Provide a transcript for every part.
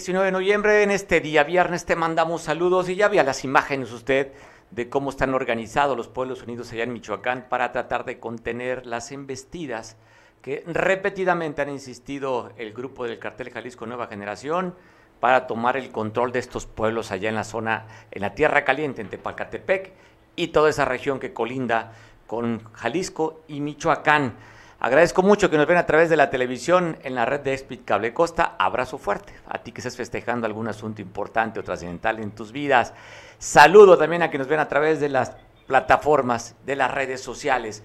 19 de noviembre, en este día viernes, te mandamos saludos y ya vea las imágenes usted de cómo están organizados los pueblos unidos allá en Michoacán para tratar de contener las embestidas que repetidamente han insistido el grupo del cartel Jalisco Nueva Generación para tomar el control de estos pueblos allá en la zona, en la Tierra Caliente, en Tepalcatepec y toda esa región que colinda con Jalisco y Michoacán. Agradezco mucho que nos ven a través de la televisión en la red de Speed Cable Costa. Abrazo fuerte a ti que estés festejando algún asunto importante o trascendental en tus vidas. Saludo también a que nos ven a través de las plataformas, de las redes sociales.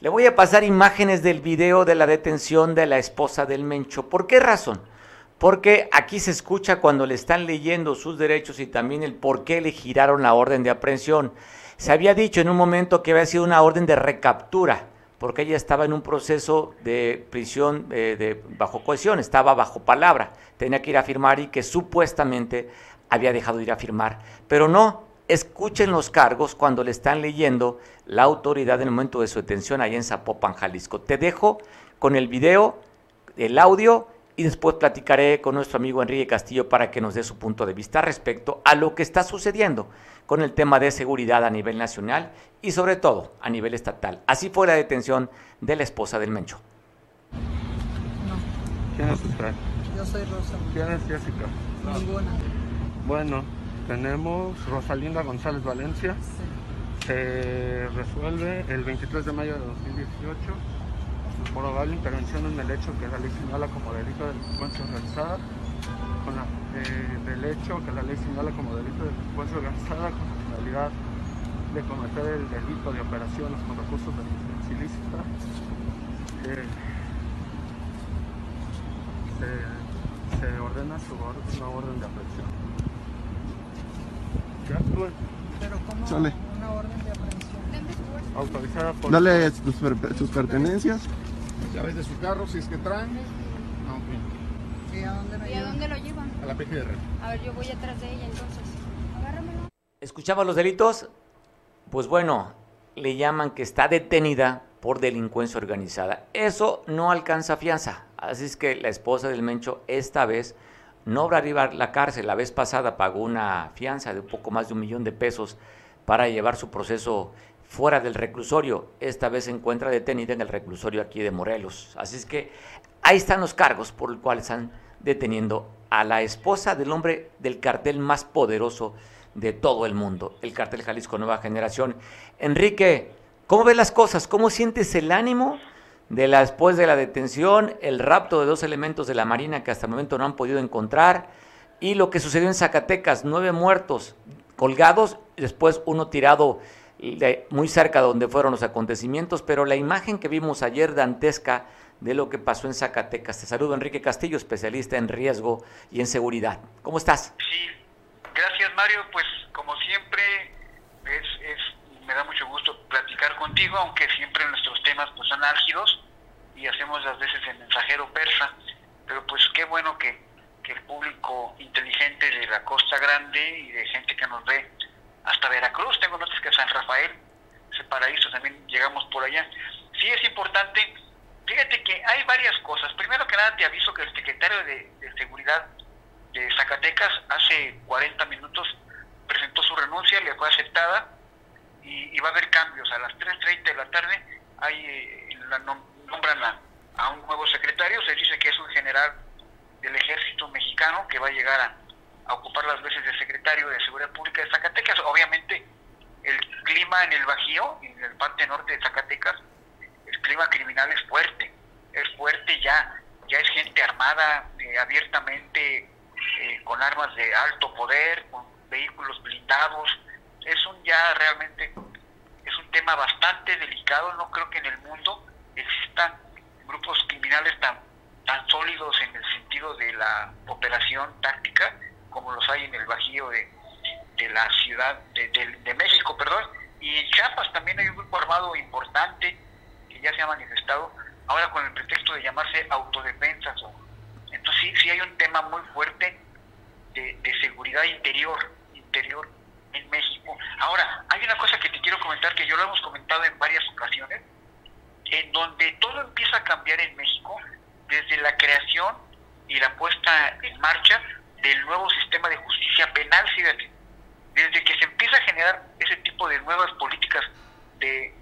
Le voy a pasar imágenes del video de la detención de la esposa del Mencho. ¿Por qué razón? Porque aquí se escucha cuando le están leyendo sus derechos y también el por qué le giraron la orden de aprehensión. Se había dicho en un momento que había sido una orden de recaptura porque ella estaba en un proceso de prisión eh, de, bajo cohesión, estaba bajo palabra, tenía que ir a firmar y que supuestamente había dejado de ir a firmar. Pero no, escuchen los cargos cuando le están leyendo la autoridad en el momento de su detención allá en Zapopan, Jalisco. Te dejo con el video, el audio y después platicaré con nuestro amigo Enrique Castillo para que nos dé su punto de vista respecto a lo que está sucediendo con el tema de seguridad a nivel nacional y sobre todo a nivel estatal. Así fue la detención de la esposa del Mencho. No, ¿Quién es usted? yo soy Rosa. ¿Quién es Jessica? Ninguna. Bueno, tenemos Rosalinda González Valencia. Sí. Se resuelve el 23 de mayo de 2018 su probable intervención en el hecho que la ley señala como delito de delincuencia organizada, con la, eh, del hecho que la ley señala como delito de delincuencia organizada con la finalidad de cometer el delito de operaciones con recursos de ilícita. Eh, se, se ordena su or- una orden de aprehensión. Que actúe Pero ¿cómo Sale. una orden de aprehensión? autorizada por... Dale sus, per- sus pertenencias. llaves de su carro si es que traen. ¿Y a dónde lo ¿Y a llevan? A la PGR. A ver, yo voy atrás de ella entonces. Agárramelo. ¿Escuchaba los delitos? Pues bueno, le llaman que está detenida por delincuencia organizada. Eso no alcanza fianza. Así es que la esposa del Mencho esta vez no va a arribar la cárcel. La vez pasada pagó una fianza de un poco más de un millón de pesos para llevar su proceso fuera del reclusorio. Esta vez se encuentra detenida en el reclusorio aquí de Morelos. Así es que ahí están los cargos por los cuales están deteniendo a la esposa del hombre del cartel más poderoso de todo el mundo, el cartel Jalisco Nueva Generación. Enrique, ¿cómo ves las cosas? ¿Cómo sientes el ánimo de la, después de la detención, el rapto de dos elementos de la Marina que hasta el momento no han podido encontrar y lo que sucedió en Zacatecas, nueve muertos colgados después uno tirado muy cerca de donde fueron los acontecimientos, pero la imagen que vimos ayer dantesca de lo que pasó en Zacatecas. Te saludo Enrique Castillo, especialista en riesgo y en seguridad. ¿Cómo estás? Sí, gracias Mario, pues como siempre es, es, me da mucho gusto platicar contigo, aunque siempre nuestros temas pues son álgidos y hacemos las veces el mensajero persa, pero pues qué bueno que, el público inteligente de la Costa Grande y de gente que nos ve hasta Veracruz, tengo notas que San Rafael, ese paraíso también llegamos por allá. Sí es importante, fíjate que hay varias cosas. Primero que nada te aviso que el secretario de, Seguridad de Zacatecas hace 40 minutos presentó su renuncia, le fue aceptada y, va a haber cambios. A las 3.30 de la tarde hay, eh, la nom- nombran a, un nuevo secretario, se dice que es un general del ejército mexicano que va a llegar a, a ocupar las veces de secretario de Seguridad Pública de Zacatecas. Obviamente el clima en el Bajío, en el parte norte de Zacatecas, clima criminal es fuerte, es fuerte ya, ya es gente armada eh, abiertamente eh, con armas de alto poder, con vehículos blindados, es un ya realmente es un tema bastante delicado, no creo que en el mundo existan grupos criminales tan tan sólidos en el sentido de la operación táctica como los hay en el Bajío de, de la ciudad de, de- de México, perdón, y en Chiapas también hay un grupo armado importante ya se ha manifestado ahora con el pretexto de llamarse autodefensas. Entonces sí, sí hay un tema muy fuerte de, seguridad interior, interior en México. Ahora, hay una cosa que te quiero comentar que yo lo hemos comentado en varias ocasiones, en donde todo empieza a cambiar en México desde la creación y la puesta en marcha del nuevo sistema de justicia penal, fíjate. Desde que se empieza a generar ese tipo de nuevas políticas de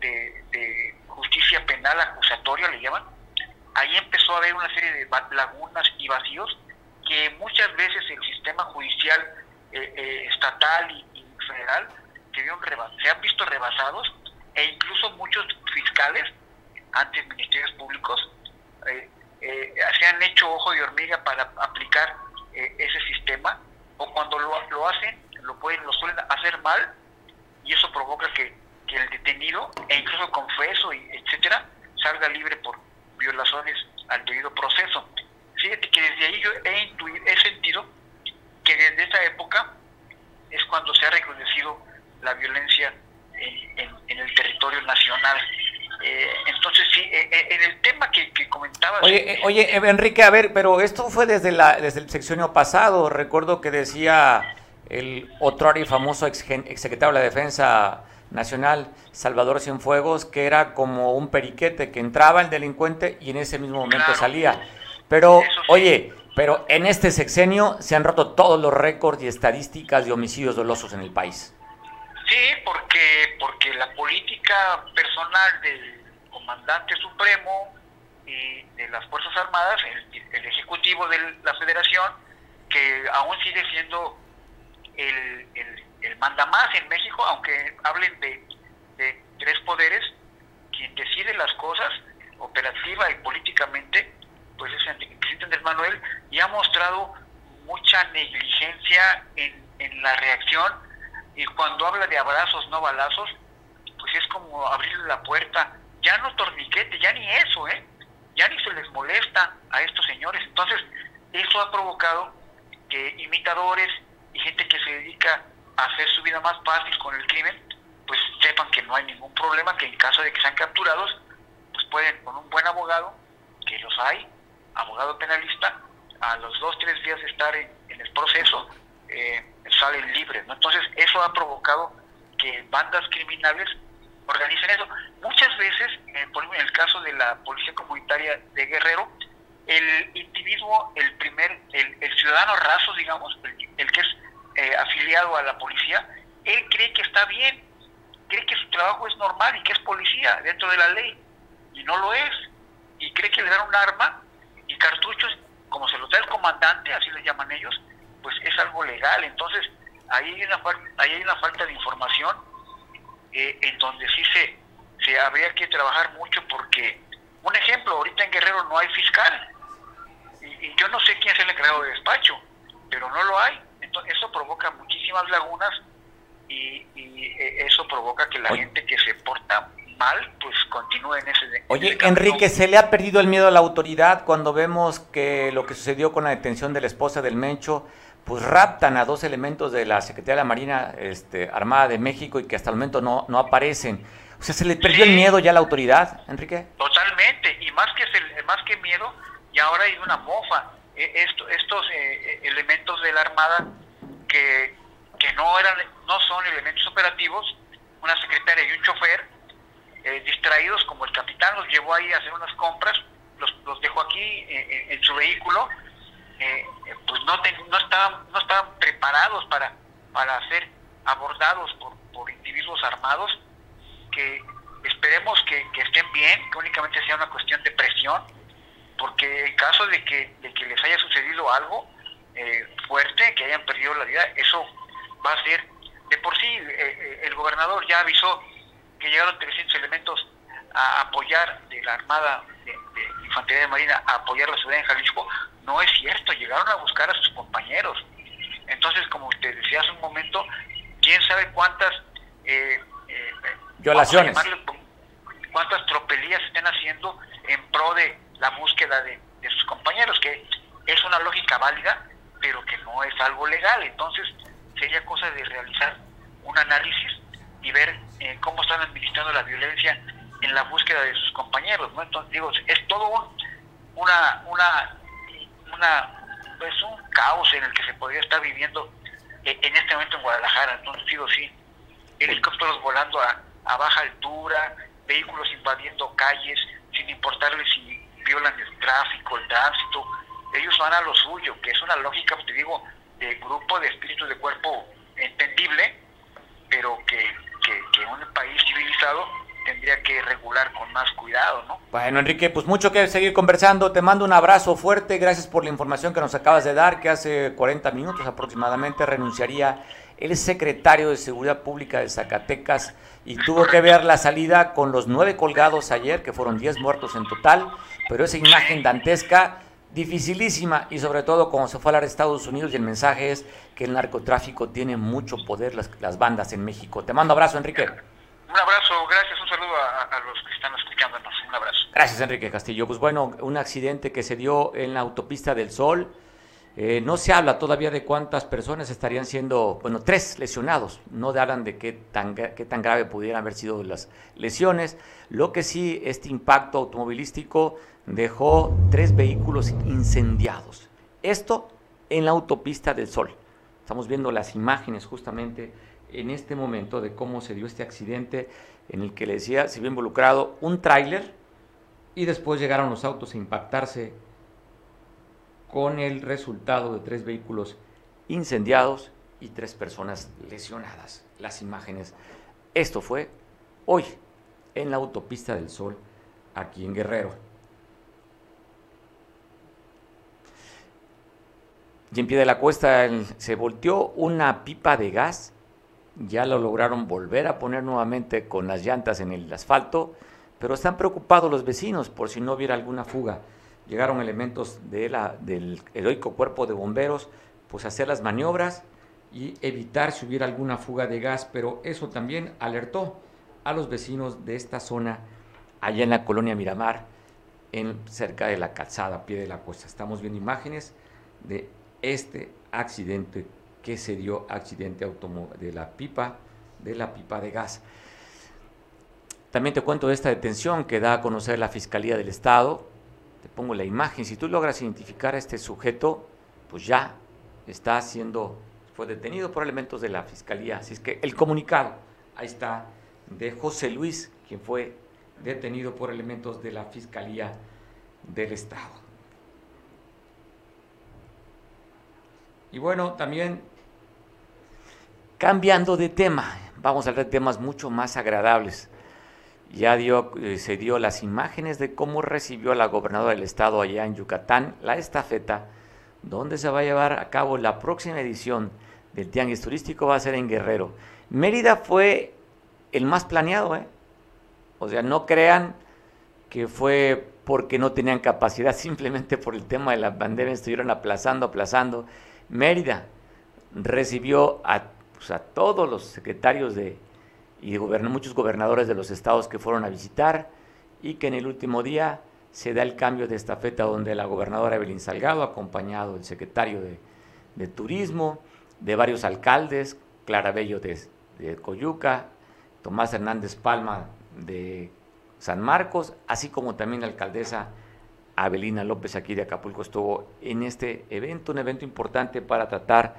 justicia penal acusatoria, le llaman, ahí empezó a haber una serie de lagunas y vacíos que muchas veces el sistema judicial eh, eh, estatal y, federal se, se han visto rebasados e incluso muchos fiscales, antes ministerios públicos, eh, eh, se han hecho ojo de hormiga para aplicar eh, ese sistema o cuando lo, lo hacen lo pueden lo suelen hacer mal y eso provoca que, que el detenido e incluso confeso y etcétera salga libre por violaciones al debido proceso fíjate que desde ahí yo he intuido he sentido que desde esa época es cuando se ha recrudecido la violencia en, en- en el territorio nacional Eh, entonces sí eh, eh, en el tema que, que comentabas Oye, eh, oye, Enrique, a ver, pero esto fue desde, la, desde el sexenio pasado. Recuerdo que decía el otro y famoso ex, exsecretario de la Defensa Nacional, Salvador Cienfuegos, que era como un periquete, que entraba el delincuente y en ese mismo momento Claro. salía. Pero, sí. oye, pero en este sexenio se han roto todos los récords y estadísticas de homicidios dolosos en el país. Sí, porque, porque la política personal del comandante supremo y de las Fuerzas Armadas, el, el Ejecutivo de la Federación, que aún sigue siendo el, el, el mandamás en México, aunque hablen de, tres poderes, quien decide las cosas operativa y políticamente, pues es presidente Andrés Manuel, y ha mostrado mucha negligencia en, en la reacción y cuando habla de abrazos, no balazos, pues es como abrirle la puerta, ya no torniquete, ya ni eso, ¿eh? Ya ni se les molesta a estos señores. Entonces, eso ha provocado que imitadores y gente que se dedica hacer su vida más fácil con el crimen, pues sepan que no hay ningún problema, que en caso de que sean capturados, pues pueden con un buen abogado, que los hay, abogado penalista, a los dos, tres días de estar en, el proceso, eh, salen libres. Entonces, eso ha provocado que bandas criminales organicen eso. Muchas veces, eh, por ejemplo, en el caso de la Policía Comunitaria de Guerrero, el individuo, el primer, el, el ciudadano raso, digamos, el que es eh, afiliado a la policía, él cree que está bien, cree que su trabajo es normal y que es policía dentro de la ley, y no lo es, y cree que le dan un arma y cartuchos, como se los da el comandante, así le llaman ellos, pues es algo legal. Entonces, ahí hay una, ahí hay una falta de información eh, en donde sí se, se habría que trabajar mucho porque, un ejemplo, ahorita en Guerrero no hay fiscal. Y, y yo no sé quién es el encargado de despacho, pero no lo hay. Entonces, eso provoca muchísimas lagunas y, y, eh, eso provoca que la Oye. gente que se porta mal, pues continúe en ese... en Oye, ese. Enrique, ¿se le ha perdido el miedo a la autoridad cuando vemos que lo que sucedió con la detención de la esposa del Mencho, pues raptan a dos elementos de la Secretaría de la Marina este, Armada de México y que hasta el momento no, no aparecen? O sea, ¿se le perdió el miedo ya a la autoridad, Enrique? Totalmente, y más que, se- más que miedo, y ahora hay una mofa. Eh, esto- estos eh, eh, elementos de la Armada que, no, eran, no son elementos operativos, una secretaria y un chofer, eh, distraídos como el capitán los llevó ahí a hacer unas compras, los, dejó aquí en su vehículo, eh, eh, pues no, ten- no, estaban, no estaban preparados para, para ser abordados por, por individuos armados que esperemos que estén bien, que únicamente sea una cuestión de presión, porque en caso de que, de que les haya sucedido algo eh, fuerte, que hayan perdido la vida, eso va a ser, de por sí, eh, eh, el gobernador ya avisó que llegaron 300 elementos a apoyar de la Armada de, de Infantería de Marina, a apoyar la ciudad en Jalisco, no es cierto, llegaron a buscar a sus compañeros. Entonces, como te decía hace un momento, quién sabe cuántas eh, eh, Violaciones. llamarle, cuántas tropelías estén haciendo en pro de la búsqueda de, sus compañeros, que es una lógica válida, pero que no es algo legal. Entonces, sería cosa de realizar un análisis y ver eh, cómo están administrando la violencia en la búsqueda de sus compañeros, ¿no? Entonces, digo, es todo un, una, una, una, pues un caos en el que se podría estar viviendo eh, en este momento en Guadalajara. Entonces, digo, sí, helicópteros volando a, a baja altura, vehículos invadiendo calles, sin importarles si violan el tráfico, el tránsito, ellos van a lo suyo, que es una lógica, te digo, de grupo de espíritus de cuerpo entendible, pero que, que, que un país civilizado tendría que regular con más cuidado, ¿no? Bueno, Enrique, pues mucho que seguir conversando. Te mando un abrazo fuerte. Gracias por la información que nos acabas de dar, que hace 40 minutos aproximadamente renunciaría el secretario de Seguridad Pública de Zacatecas y tuvo que ver la salida con los nueve colgados ayer, que fueron 10 muertos en total, pero esa imagen dantesca, dificilísima y sobre todo como se fue a los Estados Unidos y el mensaje es que el narcotráfico tiene mucho poder, las, las bandas en México. Te mando abrazo, Enrique. Un abrazo, gracias, un saludo a, a los que están escuchándonos, un abrazo. Gracias, Enrique Castillo. Pues bueno, un accidente que se dio en la autopista del Sol. Eh, no se habla todavía de cuántas personas estarían siendo, bueno, tres lesionados. No hablan de qué tan, qué tan grave pudieran haber sido las lesiones. Lo que sí, este impacto automovilístico dejó tres vehículos incendiados. Esto en la autopista del Sol. Estamos viendo las imágenes justamente en este momento de cómo se dio este accidente en el que le decía se vio involucrado un tráiler y después llegaron los autos a impactarse con el resultado de tres vehículos incendiados y tres personas lesionadas. Las imágenes. Esto fue hoy en la autopista del Sol, aquí en Guerrero. Y en pie de la cuesta se volteó una pipa de gas. Ya lo lograron volver a poner nuevamente con las llantas en el asfalto, pero están preocupados los vecinos por si no hubiera alguna fuga llegaron elementos del heroico cuerpo de bomberos, pues hacer las maniobras y evitar si hubiera alguna fuga de gas, pero eso también alertó a los vecinos de esta zona allá en la colonia Miramar, en, cerca de la calzada, pie de la costa. Estamos viendo imágenes de este accidente que se dio, accidente de la pipa, de la pipa de gas. También te cuento de esta detención que da a conocer la Fiscalía del Estado, pongo la imagen, si tú logras identificar a este sujeto, pues ya está siendo, fue detenido por elementos de la fiscalía. Así es que el comunicado, ahí está, de José Luis, quien fue detenido por elementos de la fiscalía del Estado. Y bueno, también cambiando de tema, vamos a hablar de temas mucho más agradables ya eh, se dio las imágenes de cómo recibió la gobernadora del estado allá en Yucatán la estafeta, donde se va a llevar a cabo la próxima edición del Tianguis Turístico, va a ser en Guerrero. Mérida fue el más planeado, ¿eh? O sea, no crean que fue porque no tenían capacidad, simplemente por el tema de la pandemia estuvieron aplazando, aplazando. Mérida recibió a, pues, a todos los secretarios de, y muchos gobernadores de los estados que fueron a visitar y que en el último día se da el cambio de estafeta donde la gobernadora Evelyn Salgado, acompañado del secretario de, Turismo, de varios alcaldes, Clara Bello de, de Coyuca, Tomás Hernández Palma de San Marcos, así como también la alcaldesa Abelina López aquí de Acapulco estuvo en este evento, un evento importante para tratar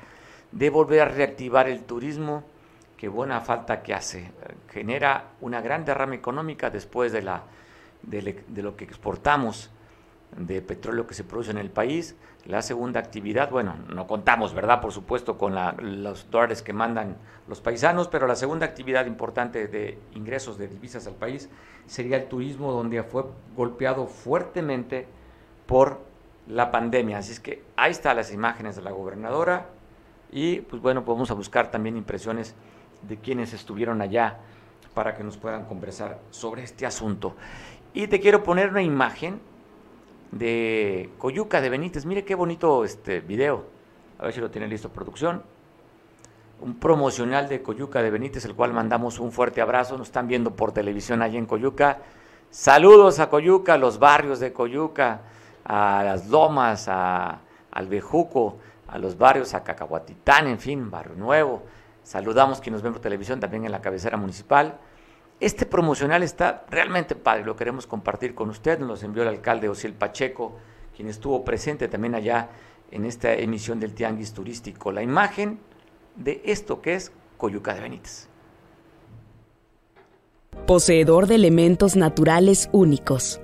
de volver a reactivar el turismo qué buena falta que hace. Genera una gran derrama económica después de, la, de, lo que exportamos de petróleo que se produce en el país. La segunda actividad, bueno, no contamos, ¿verdad? Por supuesto, con los dólares que mandan los paisanos, pero la segunda actividad importante de ingresos de divisas al país sería el turismo, donde fue golpeado fuertemente por la pandemia. Así es que ahí están las imágenes de la gobernadora y pues bueno, podemos a buscar también impresiones de quienes estuvieron allá para que nos puedan conversar sobre este asunto. Y te quiero poner una imagen de Coyuca de Benítez. Mire qué bonito este video. A ver si lo tiene listo producción. Un promocional de Coyuca de Benítez, el cual mandamos un fuerte abrazo. Nos están viendo por televisión allí en Coyuca. Saludos a Coyuca, los barrios de Coyuca, a las lomas, a, al Bejuco, a los barrios, a Cacahuatitán, en fin, Barrio Nuevo Saludamos quienes nos ven por televisión también en la cabecera municipal. Este promocional está realmente padre, lo queremos compartir con usted. Nos envió el alcalde Osiel Pacheco, quien estuvo presente también allá en esta emisión del Tianguis Turístico. La imagen de esto que es Coyuca de Benítez. Poseedor de elementos naturales únicos,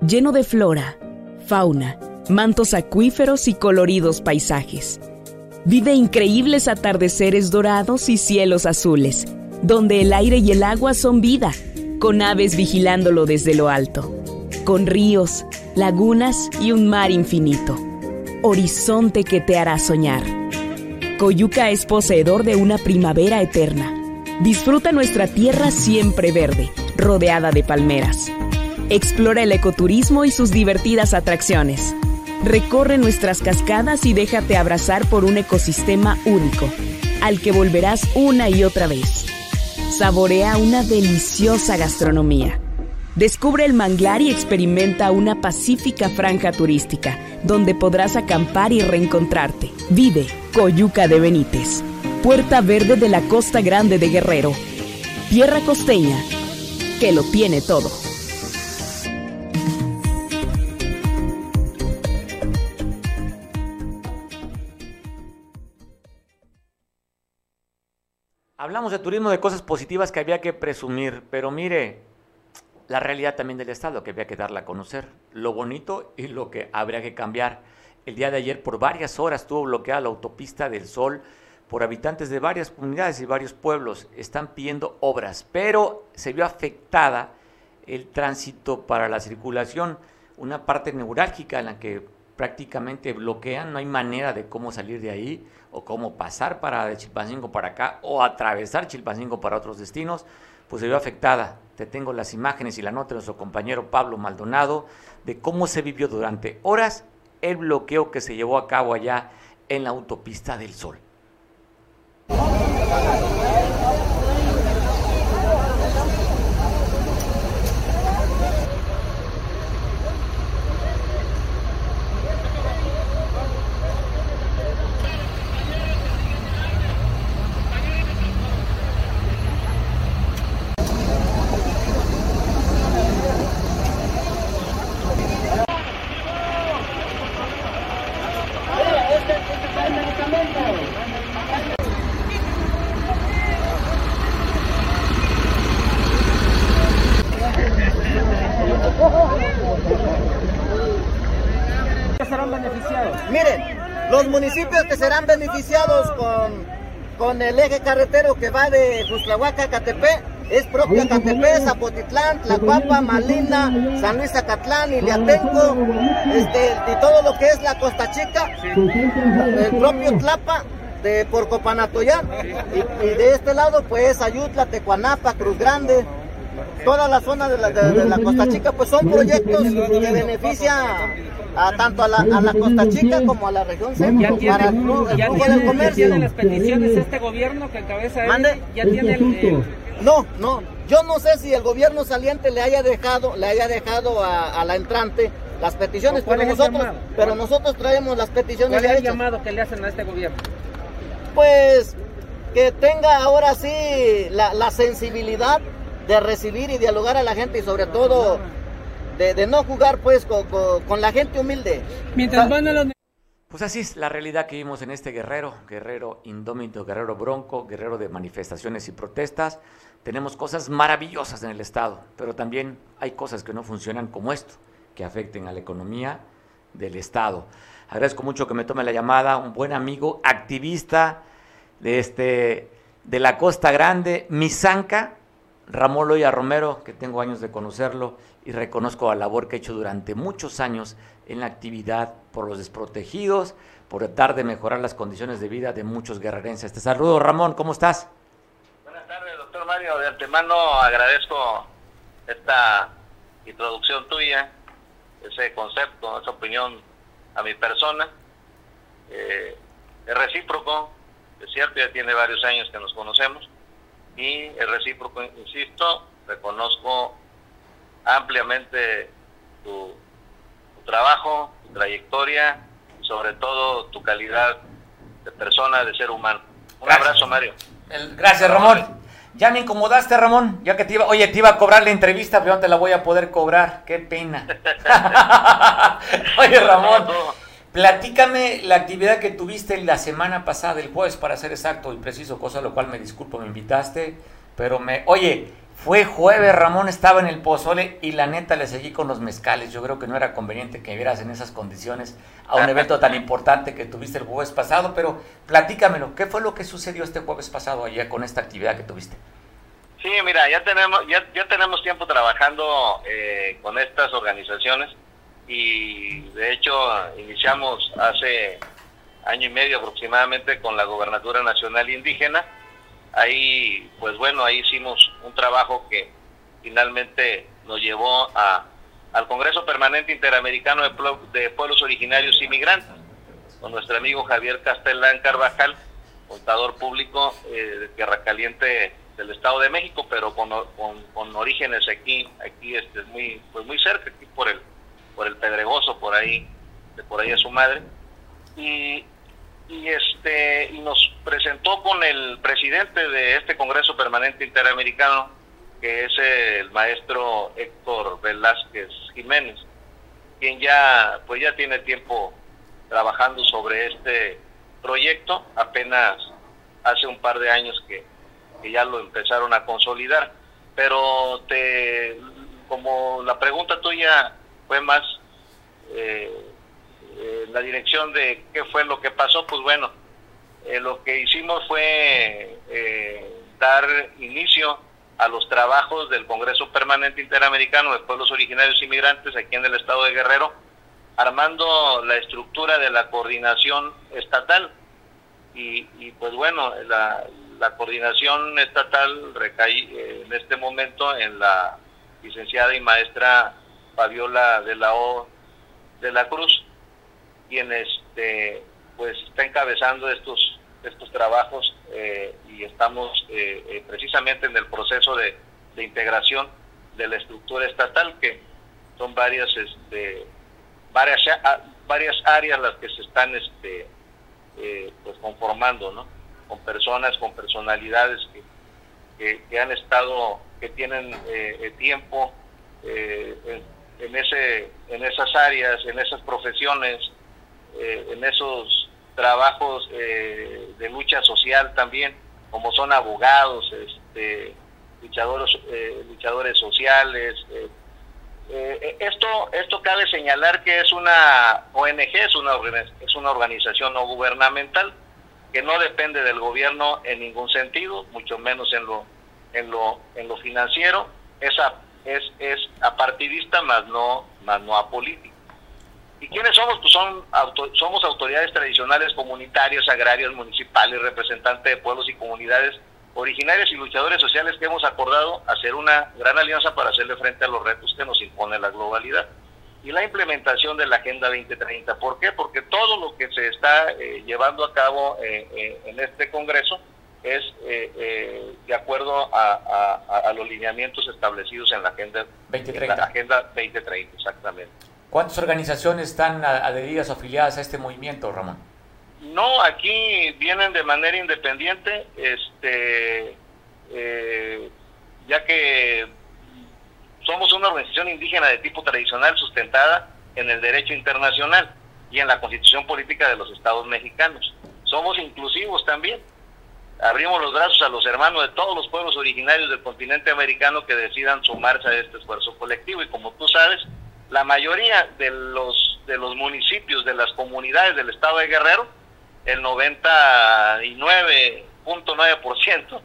lleno de flora, fauna, mantos acuíferos y coloridos paisajes Vive increíbles atardeceres dorados y cielos azules, donde el aire y el agua son vida, con aves vigilándolo desde lo alto, con ríos, lagunas y un mar infinito. Horizonte que te hará soñar. Coyuca es poseedor de una primavera eterna. Disfruta nuestra tierra siempre verde, rodeada de palmeras. Explora el ecoturismo y sus divertidas atracciones. Recorre nuestras cascadas y déjate abrazar por un ecosistema único, al que volverás una y otra vez. Saborea una deliciosa gastronomía. Descubre el manglar y experimenta una pacífica franja turística, donde podrás acampar y reencontrarte. Vive Coyuca de Benítez, Puerta Verde de la Costa Grande de Guerrero. Tierra costeña, que lo tiene todo. Hablamos de turismo, de cosas positivas que había que presumir, pero mire, la realidad también del Estado que había que darla a conocer, lo bonito y lo que habría que cambiar. El día de ayer por varias horas estuvo bloqueada la autopista del Sol por habitantes de varias comunidades y varios pueblos. Están pidiendo obras, pero se vio afectada el tránsito para la circulación, una parte neurálgica en la que prácticamente bloquean, no hay manera de cómo salir de ahí o cómo pasar para de Chilpancingo para acá o atravesar Chilpancingo para otros destinos, pues se vio afectada. Te tengo las imágenes y la nota de nuestro compañero Pablo Maldonado de cómo se vivió durante horas el bloqueo que se llevó a cabo allá en la autopista del Sol. Miren, los municipios que serán beneficiados con, con el eje carretero que va de Juslahuaca a Catepé es propio Catepé, Zapotitlán, Tlacuapa, Malina, San Luis Acatlán, Iliatenco, este, y todo lo que es la Costa Chica, el propio Tlapa de Porcopanatoyán, y, y de este lado pues Ayutla, Tecuanapa, Cruz Grande, toda la zona de la, de- de la Costa Chica, pues son proyectos que benefician a, tanto a la, a la Costa Chica como a la región centro para el ya tiene, del ya comercio. tiene las peticiones este gobierno que encabeza él, Mande. ya tiene el, No, no, yo no sé si el gobierno saliente le haya dejado, le haya dejado a, a la entrante las peticiones, ¿O cuál pero nosotros, pero nosotros traemos las peticiones ¿Cuál ya es el hechas. llamado que le hacen a este gobierno? Pues que tenga ahora sí la, la sensibilidad de recibir y dialogar a la gente y sobre todo de, de no jugar pues con, con- con la gente humilde. Mientras van a los Pues así es la realidad que vimos en este guerrero, guerrero indómito, guerrero bronco, guerrero de manifestaciones y protestas. Tenemos cosas maravillosas en el Estado, pero también hay cosas que no funcionan como esto, que afecten a la economía del Estado. Agradezco mucho que me tome la llamada, un buen amigo, activista de, este, de la Costa Grande, Misanca, Ramón Loya Romero, que tengo años de conocerlo y reconozco la labor que ha hecho durante muchos años en la actividad por los desprotegidos, por tratar de mejorar las condiciones de vida de muchos guerrerenses. Te saludo, Ramón, ¿cómo estás? Buenas tardes, doctor Mario. De antemano agradezco esta introducción tuya, ese concepto, esa opinión a mi persona. Eh, es recíproco, es cierto, ya tiene varios años que nos conocemos, y es recíproco, insisto, reconozco ampliamente tu, tu trabajo, tu trayectoria, y sobre todo tu calidad de persona, de ser humano. Un Gracias. abrazo, Mario. El- gracias, Ramón. Ya me incomodaste, Ramón. Ya que te iba, oye, te iba a cobrar la entrevista, pero no te la voy a poder cobrar. Qué pena. oye, Ramón, platícame la actividad que tuviste la semana pasada, el jueves, para ser exacto y preciso, cosa lo cual me disculpo, me invitaste. Pero me, oye, fue jueves, Ramón estaba en el pozole y la neta le seguí con los mezcales. Yo creo que no era conveniente que vieras en esas condiciones a un evento tan importante que tuviste el jueves pasado, pero platícamelo, ¿qué fue lo que sucedió este jueves pasado allá con esta actividad que tuviste? Sí, mira, ya tenemos ya, ya tenemos tiempo trabajando eh, con estas organizaciones y de hecho iniciamos hace año y medio aproximadamente con la Gobernatura Nacional Indígena. Ahí, pues bueno, ahí hicimos un trabajo que finalmente nos llevó a, al Congreso Permanente Interamericano de, de Pueblos Originarios y Migrantes, con nuestro amigo Javier Castellán Carvajal, contador público eh, de Tierra Caliente del Estado de México, pero con, con, con orígenes aquí, aquí este, muy, pues muy cerca, aquí por el, por el Pedregoso, por ahí, de por ahí a su madre. Y, y este nos presentó con el presidente de este Congreso Permanente Interamericano, que es el maestro Héctor Velázquez Jiménez, quien ya pues ya tiene tiempo trabajando sobre este proyecto, apenas hace un par de años que, que ya lo empezaron a consolidar, pero te como la pregunta tuya fue más eh, eh, la dirección de qué fue lo que pasó, pues bueno, eh, lo que hicimos fue eh, dar inicio a los trabajos del Congreso Permanente Interamericano de Pueblos Originarios y Migrantes aquí en el estado de Guerrero, armando la estructura de la coordinación estatal. Y, y, pues bueno, la, la coordinación estatal recae en este momento en la licenciada y maestra Fabiola de la O de la Cruz, quien este pues está encabezando estos estos trabajos eh, y estamos eh, eh, precisamente en el proceso de, de integración de la estructura estatal que son varias este varias varias áreas las que se están este eh, pues conformando no con personas con personalidades que, que, han estado que tienen eh, tiempo eh, en, ese en esas áreas en esas profesiones eh, en esos trabajos eh, de lucha social también como son abogados este luchadores eh, luchadores sociales eh, esto esto cabe señalar que es una ONG es una es una organización no gubernamental que no depende del gobierno en ningún sentido mucho menos en lo en lo en lo financiero. Es a- es es apartidista más no más no apolítico ¿Y quiénes somos? Pues son auto- somos autoridades tradicionales, comunitarias, agrarias, municipales, representantes de pueblos y comunidades originarias y luchadores sociales que hemos acordado hacer una gran alianza para hacerle frente a los retos que nos impone la globalidad. Y la implementación de la Agenda 2030. ¿Por qué? Porque todo lo que se está eh, llevando a cabo eh, eh, en este Congreso es eh, eh, de acuerdo a, a- los lineamientos establecidos en la Agenda 2030. en la Agenda 2030, exactamente. ¿Cuántas organizaciones están adheridas o afiliadas a este movimiento, Ramón? No, aquí vienen de manera independiente, este, eh, ya que somos una organización indígena de tipo tradicional sustentada en el derecho internacional y en la constitución política de los estados mexicanos. Somos inclusivos también. Abrimos los brazos a los hermanos de todos los pueblos originarios del continente americano que decidan sumarse a este esfuerzo colectivo. Y como tú sabes, la mayoría de los, de los municipios, de las comunidades del estado de Guerrero, el 99.9%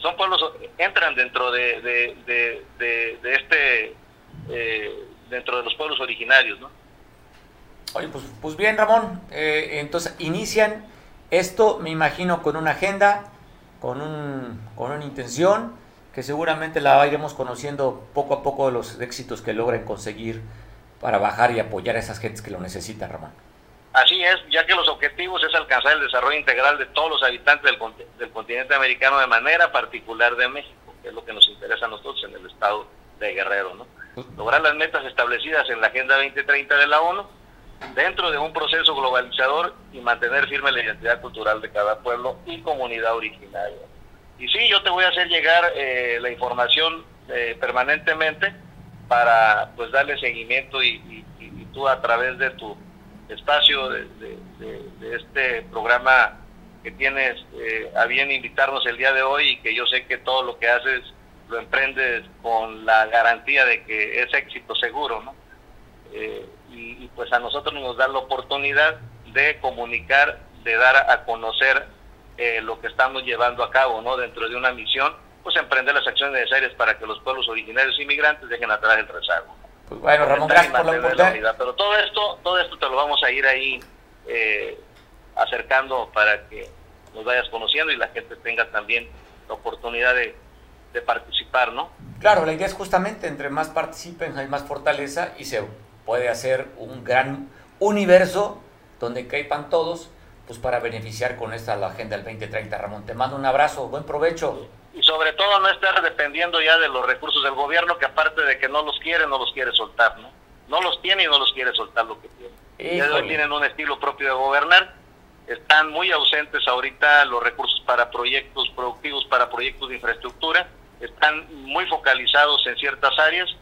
son pueblos entran dentro de, de, de, este eh, dentro de los pueblos originarios no Oye, pues, pues bien, Ramón. eh, entonces, inician esto, me imagino, con una agenda, con, un, con una intención, que seguramente la iremos conociendo poco a poco los éxitos que logren conseguir para bajar y apoyar a esas gentes que lo necesitan, Ramón. así es ya que los objetivos es alcanzar el desarrollo integral de todos los habitantes del, del continente americano de manera particular de México que es lo que nos interesa a nosotros en el estado de Guerrero no lograr las metas establecidas en la Agenda 2030 de la ONU dentro de un proceso globalizador y mantener firme la identidad cultural de cada pueblo y comunidad originaria. Y sí, yo te voy a hacer llegar eh, la información eh, permanentemente para pues darle seguimiento y, y- y- tú a través de tu espacio de, este programa que tienes eh, a bien invitarnos el día de hoy y que yo sé que todo lo que haces lo emprendes con la garantía de que es éxito seguro, ¿no? Eh, y, y, pues a nosotros nos da la oportunidad de comunicar, de dar a conocer eh, lo que estamos llevando a cabo, ¿no? Dentro de una misión, pues emprender las acciones necesarias para que los pueblos originarios inmigrantes dejen atrás el rezago. Pues bueno, Ramón, gracias por la oportunidad. Pero todo esto, todo esto te lo vamos a ir ahí eh, acercando para que nos vayas conociendo y la gente tenga también la oportunidad de, de participar, ¿no? Claro, la idea es justamente entre más participen hay más fortaleza y se puede hacer un gran universo donde caipan todos pues para beneficiar con esta la Agenda del 2030. Ramón, te mando un abrazo, buen provecho. Y sobre todo no estar dependiendo ya de los recursos del gobierno, que aparte de que no los quiere, no los quiere soltar, ¿no? No los tiene y no los quiere soltar lo que tiene. Ya hoy tienen un estilo propio de gobernar, están muy ausentes ahorita los recursos para proyectos productivos, para proyectos de infraestructura, están muy focalizados en ciertas áreas.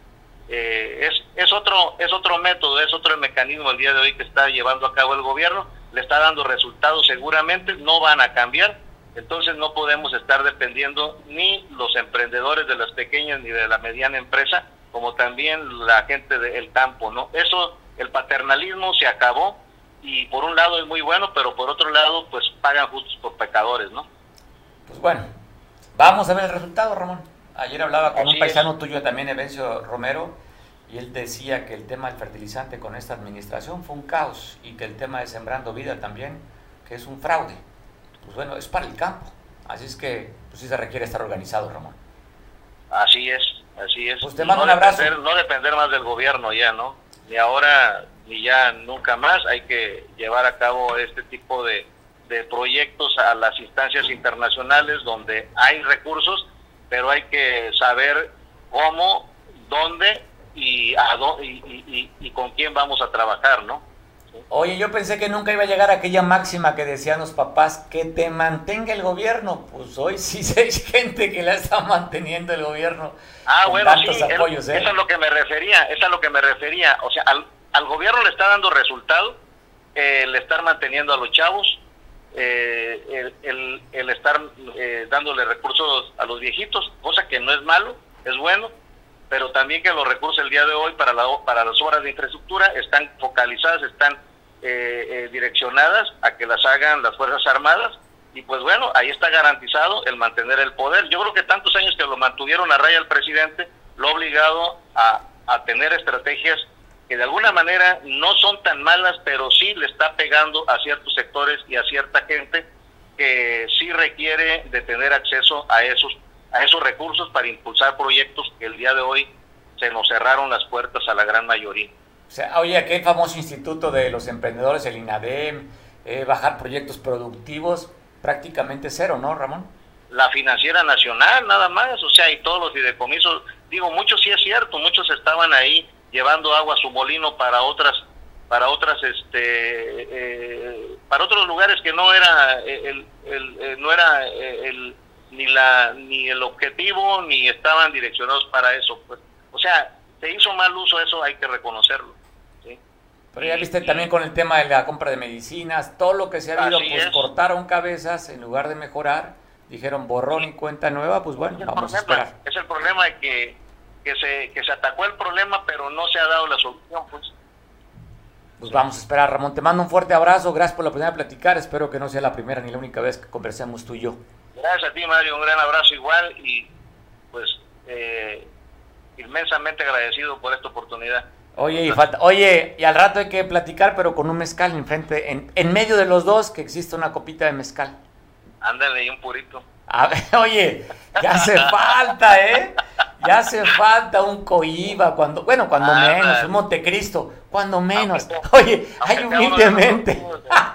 Eh, es, es, otro, es otro método, es otro mecanismo el día de hoy que está llevando a cabo el gobierno le está dando resultados seguramente, no van a cambiar, entonces no podemos estar dependiendo ni los emprendedores de las pequeñas ni de la mediana empresa, como también la gente del campo, ¿no? Eso, el paternalismo se acabó y por un lado es muy bueno, pero por otro lado, pues pagan justos por pecadores, ¿no? Pues bueno, vamos a ver el resultado, Ramón. Ayer hablaba con Así un paisano es. tuyo también, Evencio Romero, y él decía que el tema del fertilizante con esta administración fue un caos y que el tema de Sembrando Vida también, que es un fraude. Pues bueno, es para el campo. Así es que pues sí se requiere estar organizado, Ramón. Así es, así es. Pues te mando no un abrazo. Depender, no depender más del gobierno ya, ¿no? Ni ahora ni ya nunca más. Hay que llevar a cabo este tipo de, de proyectos a las instancias internacionales donde hay recursos, pero hay que saber cómo, dónde y, a do, y, y, y, con quién vamos a trabajar, ¿no? Oye, yo pensé que nunca iba a llegar aquella máxima que decían los papás, que te mantenga el gobierno. Pues hoy sí hay gente que la está manteniendo el gobierno. Ah, bueno, sí, apoyos, ¿eh? eso es lo que me refería, eso es a lo que me refería. O sea, al, al gobierno le está dando resultado eh, el estar manteniendo a los chavos, eh, el, el, estar eh, dándole recursos a los viejitos, cosa que no es malo, es bueno pero también que los recursos el día de hoy para, la, para las obras de infraestructura están focalizadas, están eh, eh, direccionadas a que las hagan las Fuerzas Armadas y pues bueno, ahí está garantizado el mantener el poder. Yo creo que tantos años que lo mantuvieron a raya el presidente lo ha obligado a tener estrategias que de alguna manera no son tan malas, pero sí le está pegando a ciertos sectores y a cierta gente que sí requiere de tener acceso a esos a esos recursos para impulsar proyectos que el día de hoy se nos cerraron las puertas a la gran mayoría. O sea, oye, aquel famoso instituto de los emprendedores, el INADEM, eh, bajar proyectos productivos, prácticamente cero, ¿no, Ramón? La financiera nacional, nada más, o sea, y todos los fideicomisos, digo, muchos sí es cierto, muchos estaban ahí llevando agua a su molino para otras, para otras, este, eh, para otros lugares que no era el, el, el no era el ni la ni el objetivo ni estaban direccionados para eso pues o sea se hizo mal uso eso hay que reconocerlo ¿sí? pero ya viste y, también con el tema de la compra de medicinas todo lo que se ha habido pues es. cortaron cabezas en lugar de mejorar dijeron borrón y cuenta nueva pues bueno vamos problema, a esperar es el problema de que que se que se atacó el problema pero no se ha dado la solución pues pues vamos a esperar, Ramón. Te mando un fuerte abrazo. Gracias por la oportunidad de platicar. Espero que no sea la primera ni la única vez que conversemos tú y yo. Gracias a ti, Mario. Un gran abrazo igual y pues eh, inmensamente agradecido por esta oportunidad. Oye, y falta, oye, y al rato hay que platicar, pero con un mezcal enfrente, en, en medio de los dos, que existe una copita de mezcal. Ándale, y un purito. A ver, oye, ya hace falta, ¿eh? Ya hace falta un coiba, cuando, bueno, cuando ah, menos, un Montecristo, cuando menos. Oye, hay humildemente.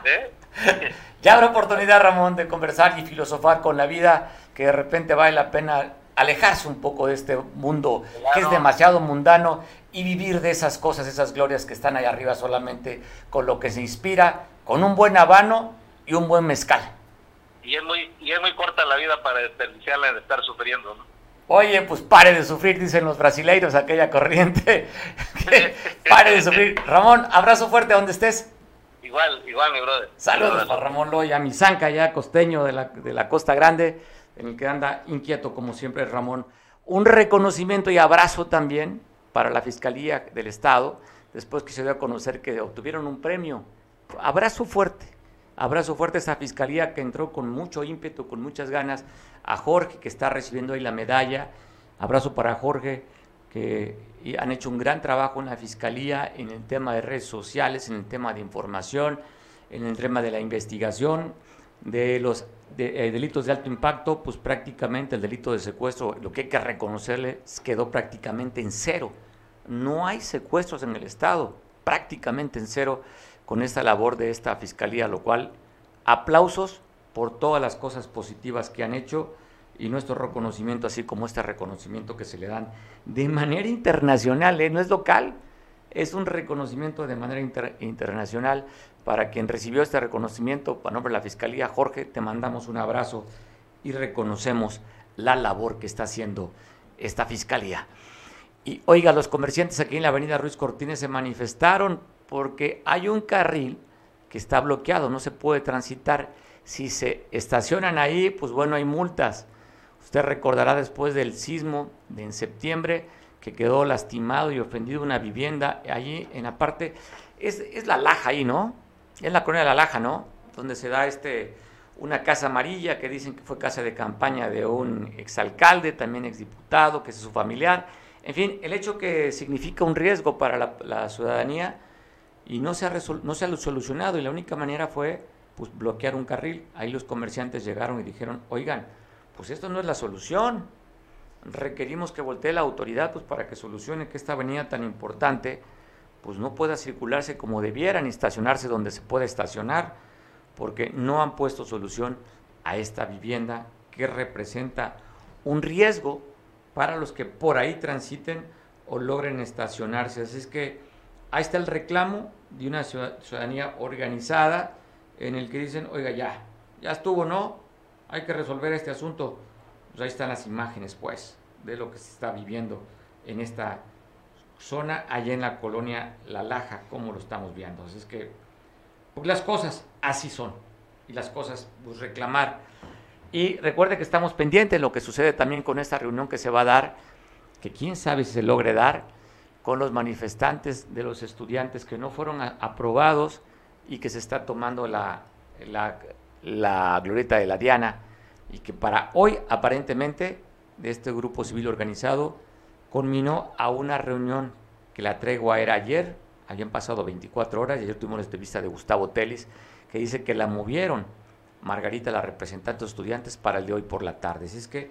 ¿eh? Ya habrá oportunidad, Ramón, de conversar y filosofar con la vida, que de repente vale la pena alejarse un poco de este mundo claro. que es demasiado mundano y vivir de esas cosas, esas glorias que están ahí arriba solamente con lo que se inspira, con un buen habano y un buen mezcal. Y es muy, y es muy corta la vida para desperdiciarla de estar sufriendo, ¿no? Oye, pues pare de sufrir, dicen los brasileiros, aquella corriente. pare de sufrir. Ramón, abrazo fuerte donde estés. Igual, igual, mi brother. Saludos para Ramón Loya, mi zanca ya costeño de la, de la Costa Grande, en el que anda inquieto como siempre Ramón. Un reconocimiento y abrazo también para la Fiscalía del Estado, después que se dio a conocer que obtuvieron un premio. Abrazo fuerte, abrazo fuerte a esa Fiscalía que entró con mucho ímpetu, con muchas ganas, a Jorge que está recibiendo ahí la medalla. Abrazo para Jorge, que han hecho un gran trabajo en la Fiscalía en el tema de redes sociales, en el tema de información, en el tema de la investigación de los de, eh, delitos de alto impacto, pues prácticamente el delito de secuestro, lo que hay que reconocerle, quedó prácticamente en cero. No hay secuestros en el Estado, prácticamente en cero con esta labor de esta Fiscalía, lo cual aplausos por todas las cosas positivas que han hecho y nuestro reconocimiento, así como este reconocimiento que se le dan de manera internacional, ¿eh? no es local, es un reconocimiento de manera internacional para quien recibió este reconocimiento, para nombre de la Fiscalía, Jorge, te mandamos un abrazo y reconocemos la labor que está haciendo esta Fiscalía. Y oiga, los comerciantes aquí en la avenida Ruiz Cortines se manifestaron porque hay un carril que está bloqueado, no se puede transitar. Si se estacionan ahí, pues bueno, hay multas. Usted recordará después del sismo de en septiembre que quedó lastimado y ofendido una vivienda allí en la parte, es, es la laja ahí, ¿no? Es la colonia de la Laja, ¿no? Donde se da este una casa amarilla que dicen que fue casa de campaña de un exalcalde, también exdiputado, que es su familiar. En fin, el hecho que significa un riesgo para la, ciudadanía y no se, ha no se ha solucionado y la única manera fue pues, bloquear un carril. Ahí los comerciantes llegaron y dijeron, oigan, pues esto no es la solución. Requerimos que voltee la autoridad pues, para que solucione que esta avenida tan importante pues no pueda circularse como debieran y estacionarse donde se puede estacionar, porque no han puesto solución a esta vivienda que representa un riesgo para los que por ahí transiten o logren estacionarse. Así es que ahí está el reclamo de una ciudadanía organizada en el que dicen, oiga, ya, ya estuvo, ¿no? Hay que resolver este asunto. Pues ahí están las imágenes, pues, de lo que se está viviendo en esta zona allá en la colonia La Laja, como lo estamos viendo. Así es que pues las cosas así son. Y las cosas, pues reclamar. Y recuerde que estamos pendientes de lo que sucede también con esta reunión que se va a dar, que quién sabe si se logre dar, con los manifestantes de los estudiantes que no fueron aprobados y que se está tomando la, la, glorieta de la Diana y que para hoy aparentemente de este grupo civil organizado culminó a una reunión que la tregua era ayer, habían pasado 24 horas y ayer tuvimos la entrevista de Gustavo Telis que dice que la movieron Margarita, la representante de estudiantes, para el de hoy por la tarde. Así es que,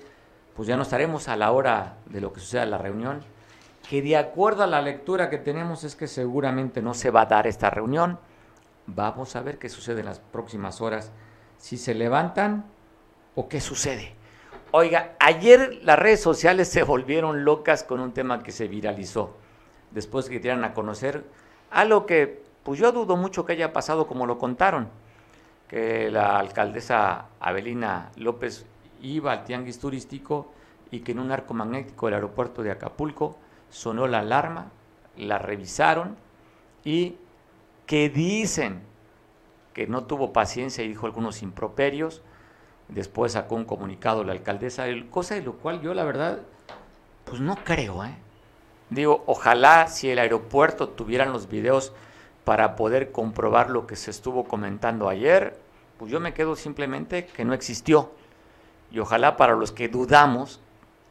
pues ya no estaremos a la hora de lo que suceda la reunión, que de acuerdo a la lectura que tenemos es que seguramente no se va a dar esta reunión. Vamos a ver qué sucede en las próximas horas, si se levantan o qué sucede. Oiga, ayer las redes sociales se volvieron locas con un tema que se viralizó, después que dieran a conocer algo que, pues yo dudo mucho que haya pasado como lo contaron, que la alcaldesa Abelina López iba al tianguis turístico y que en un arco magnético del aeropuerto de Acapulco sonó la alarma, la revisaron y que dicen que no tuvo paciencia y dijo algunos improperios, Después sacó un comunicado la alcaldesa, cosa de lo cual yo la verdad, pues no creo, ¿eh? Digo, ojalá si el aeropuerto tuvieran los videos para poder comprobar lo que se estuvo comentando ayer, pues yo me quedo simplemente que no existió. Y ojalá para los que dudamos,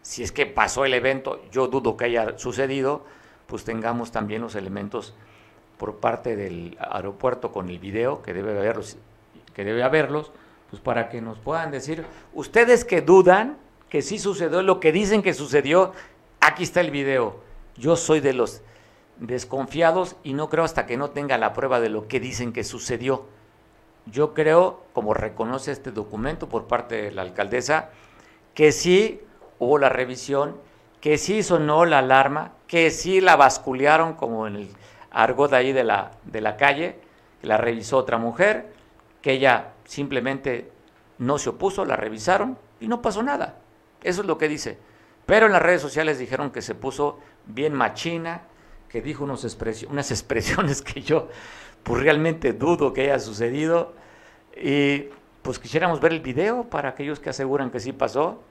si es que pasó el evento, yo dudo que haya sucedido, pues tengamos también los elementos por parte del aeropuerto con el video, que debe haberlos, que debe haberlos, pues para que nos puedan decir, ustedes que dudan que sí sucedió lo que dicen que sucedió, aquí está el video. Yo soy de los desconfiados y no creo hasta que no tenga la prueba de lo que dicen que sucedió. Yo creo, como reconoce este documento por parte de la alcaldesa, que sí hubo la revisión, que sí sonó la alarma, que sí la basculearon como en el argot ahí de la, de la calle, la revisó otra mujer, que ella simplemente no se opuso, la revisaron y no pasó nada. Eso es lo que dice. Pero en las redes sociales dijeron que se puso bien machina, que dijo unos unas expresiones que yo pues realmente dudo que haya sucedido. Y pues quisiéramos ver el video para aquellos que aseguran que sí pasó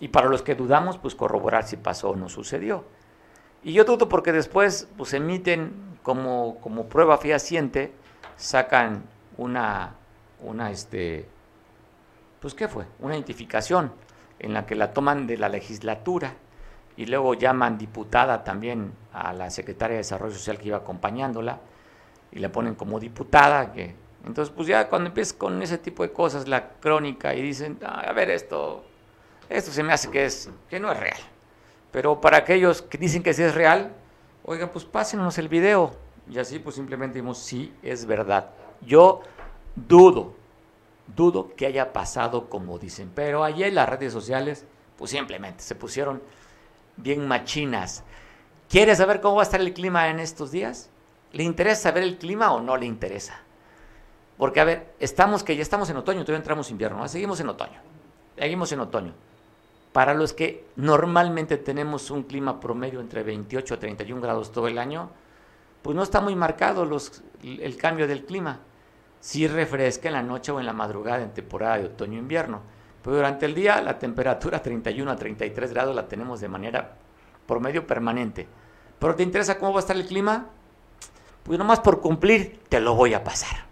y para los que dudamos, pues corroborar si pasó o no sucedió. Y yo dudo porque después pues emiten como, como prueba fehaciente, sacan una, una este, pues ¿qué fue? Una identificación en la que la toman de la legislatura y luego llaman diputada también a la secretaria de Desarrollo Social que iba acompañándola y la ponen como diputada. Que, entonces, pues ya cuando empiezas con ese tipo de cosas, la crónica, y dicen, "Ah, a ver, esto, esto se me hace que, es, que no es real. Pero para aquellos que dicen que sí es real, oiga, pues pásenos el video. Y así pues simplemente dimos, sí, es verdad. Yo dudo, dudo que haya pasado como dicen. Pero ayer las redes sociales, pues simplemente se pusieron bien machinas. ¿Quiere saber cómo va a estar el clima en estos días? ¿Le interesa saber el clima o no le interesa? Porque, a ver, estamos que ya estamos en otoño, todavía entramos en invierno, ¿no? seguimos en otoño. Seguimos en otoño. Para los que normalmente tenemos un clima promedio entre 28 a 31 grados todo el año, pues no está muy marcado el cambio del clima. Sí refresca en la noche o en la madrugada en temporada de otoño-invierno, pero durante el día la temperatura 31 a 33 grados la tenemos de manera promedio permanente. ¿Pero te interesa cómo va a estar el clima? Pues nomás por cumplir te lo voy a pasar.